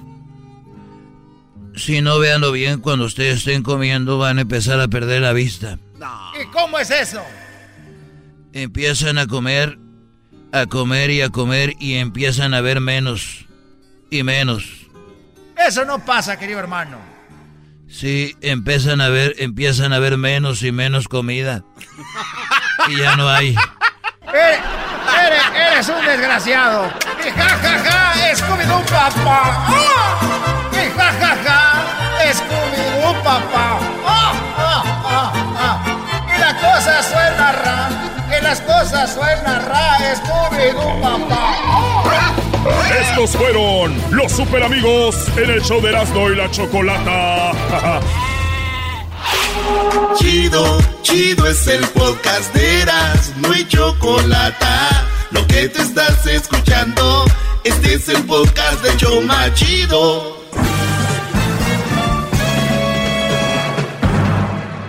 Si no veanlo bien, cuando ustedes estén comiendo van a empezar a perder la vista.
¿Y cómo es eso?
Empiezan a comer, a comer y a comer y empiezan a ver menos y menos.
Eso no pasa, querido hermano.
Sí, empiezan a ver, empiezan a ver menos y menos comida. Y ya no hay.
Eres, eres, eres un desgraciado. Y ja, ja, ja, Scooby-Doo papá. ¡Ah! Y ja, ja, ja, Scooby-Doo papá. Y cosas suenan ra, papá.
Estos fueron los super amigos en el show de Erasmo y la Chocolata.
Chido, chido es el podcast de Eras, no hay chocolate. Lo que te estás escuchando, este es el podcast de Choma Chido.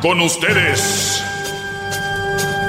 Con ustedes.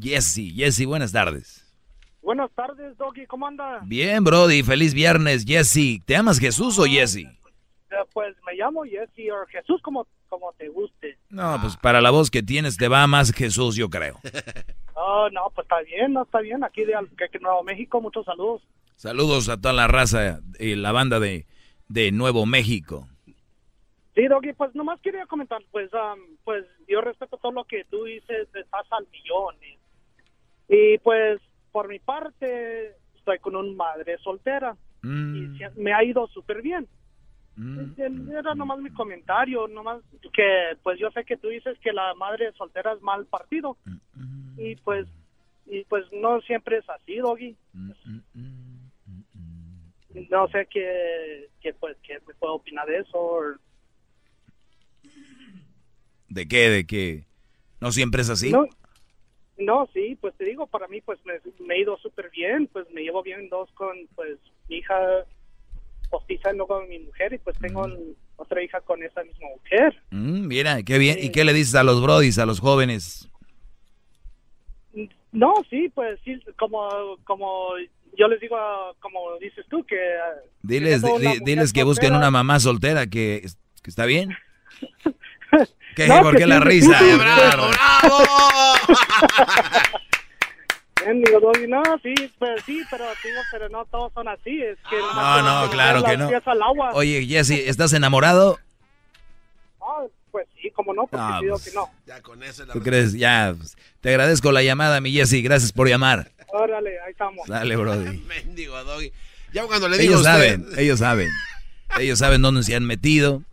Jesse. Jesse, buenas tardes.
Buenas tardes, Doggy, ¿cómo anda?
Bien, Brody, feliz viernes, Jesse. ¿Te amas Jesús o Jesse?
Eh, Pues me llamo Jesse o Jesús como, como te guste.
No, pues para la voz que tienes te va más Jesús, yo creo.
Oh, no, pues está bien, no está bien. Aquí de Nuevo México, muchos saludos.
Saludos a toda la raza y la banda de, de Nuevo México.
Sí, Doggy, pues nomás quería comentar, pues, am, pues yo respeto todo lo que tú dices, estás al millón. Y, pues, por mi parte, estoy con una madre soltera
Mm,
y me ha ido súper bien. Era nomás mi comentario, nomás que pues yo sé que tú dices que la madre soltera es mal partido y pues y pues no siempre es así, Doggy. No sé qué, qué pues qué me puedo opinar de eso.
¿De qué? ¿De qué? ¿No siempre es así?
No, no, sí, pues te digo, para mí pues me, me he ido súper bien, pues me llevo bien dos con pues mi hija postiza y luego con mi mujer y pues tengo otra hija con esa misma mujer.
Mm, mira, qué bien. ¿Y qué le dices a los brodis, a los jóvenes?
No, sí, pues sí, como como yo les digo, como dices tú, que...
Diles, diles que busquen
soltera-
una mamá soltera que, que está bien. ¿Qué?
No,
¿Por qué la risa?
sí, digo, Doggy, no, sí, pues sí, pero digo, pero no todos son así, es que...
No, no, claro que no.
Al agua.
Oye, Jesse, ¿estás enamorado?
Ah, pues sí, como no, porque
Ah,
digo
pues.
que no.
Ya con eso la
¿Tú crees? Ya, pues, te agradezco la llamada, mi Jesse. Gracias por llamar.
Órale, ahí estamos.
Dale, Brody.
Mendigo Doggy. Ya cuando le digo
Ellos
usted-
saben, ellos saben. Ellos saben dónde se han metido.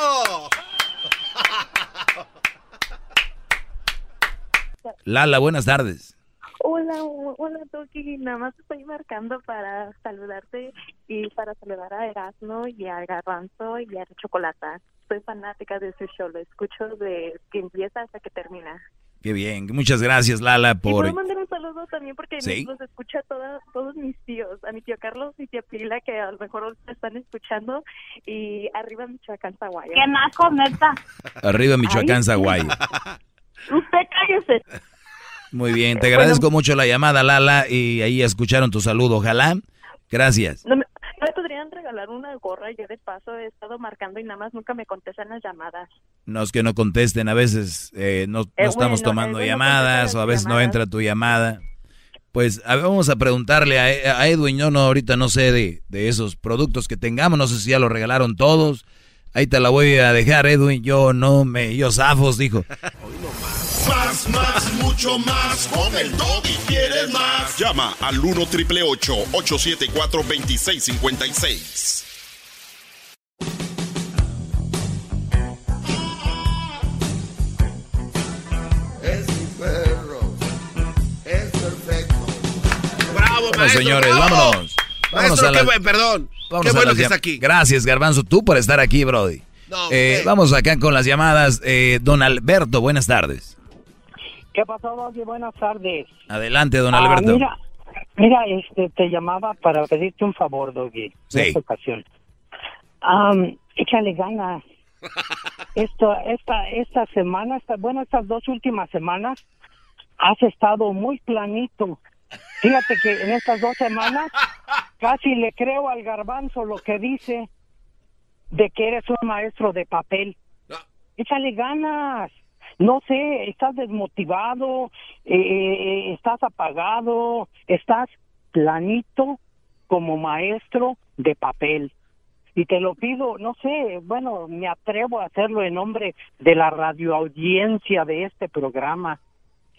Lala, buenas tardes.
Hola, hola Toki, nada más estoy marcando para saludarte y para saludar a Erasmo y a Garbanzo y a Chocolata. Soy fanática de su show, lo escucho de que empieza hasta que termina.
Qué bien, muchas gracias Lala
Y
por...
puedo mandar un saludo también porque
Sí.
los escucha toda, todos mis tíos, a mi tío Carlos y tía Pila que a lo mejor están escuchando y arriba Michoacán, Zaguayo.
¡Qué naco, neta!
Arriba Michoacán,
Ay,
Zaguayo.
Usted cállese.
Muy bien, te agradezco mucho la llamada Lala y ahí escucharon tu saludo, ojalá. Gracias.
No me, no me podrían regalar una gorra, yo de paso he estado marcando y nada más nunca me contestan las llamadas.
No es que no contesten, a veces eh, no, no
Eh,
estamos
bueno,
tomando
eh,
llamadas o a veces no entra tu llamada. Pues a ver, vamos a preguntarle a, a Edwin, yo no, ahorita no sé de, de esos productos que tengamos, no sé si ya los regalaron todos. Ahí te la voy a dejar, Edwin, yo no me, yo zafos, dijo.
Más, más, mucho más. Con el Doggy quieres más. Llama al 1 triple 874 2656.
Es mi perro. Es perfecto.
¡Bravo,
Bueno,
maestro!
señores,
bravo!
vámonos.
Maestro,
a
qué
la-
buen, perdón. Qué bueno que está aquí.
Gracias, Garbanzo, tú por estar aquí, Brody.
No,
Eh, vamos acá con las llamadas. Eh, don Alberto, buenas tardes.
¿Qué pasó, Doggy? Buenas tardes.
Adelante, don
Ah,
Alberto.
mira, mira, este, te llamaba para pedirte un favor, Doggy,
Sí.
en esta ocasión. Am, échale ganas. Esto, esta, esta semana, esta, bueno, estas dos últimas semanas, has estado muy planito. Fíjate que en estas dos semanas casi le creo al garbanzo lo que dice de que eres un maestro de papel. Échale ganas. No sé, estás desmotivado, eh, eh, estás apagado, estás planito como maestro de papel.
y te lo pido, no sé, bueno, me atrevo a hacerlo en nombre de la radioaudiencia de este programa.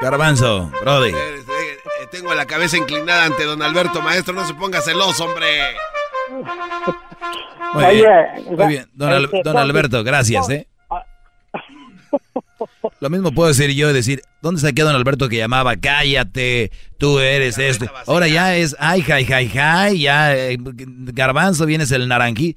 Garbanzo, Brody.
Eh, eh, Tengo la cabeza inclinada ante don Alberto, maestro, no se ponga celoso, hombre.
Muy
Oye,
bien, muy bien. Don, Al-
este,
don Alberto, gracias, ¿eh? Lo mismo puedo decir yo y decir, ¿dónde está aquel don Alberto que llamaba? Cállate, tú eres esto. Ahora ya es, ay, jai, jai, jai, ya, eh, garbanzo, vienes el naranjí.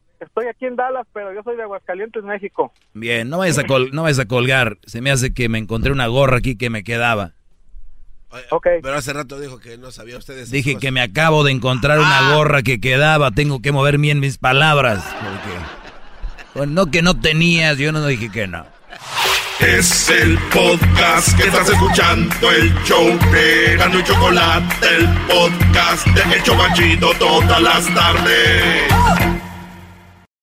Estoy aquí en Dallas, pero yo soy de Aguascalientes, México.
Bien, no vayas a, col- no vayas a colgar. Se me hace que me encontré una gorra aquí que me quedaba.
Pero hace rato dijo que no sabía usted de esas
Dije
cosas.
que me acabo de encontrar
Ah.
una gorra que quedaba. Tengo que mover bien mis palabras. Porque... Bueno, no que no tenías, yo no dije que no.
Es el podcast que estás escuchando, el show de Gano y Chocolate, el podcast de El Chobachito todas las tardes.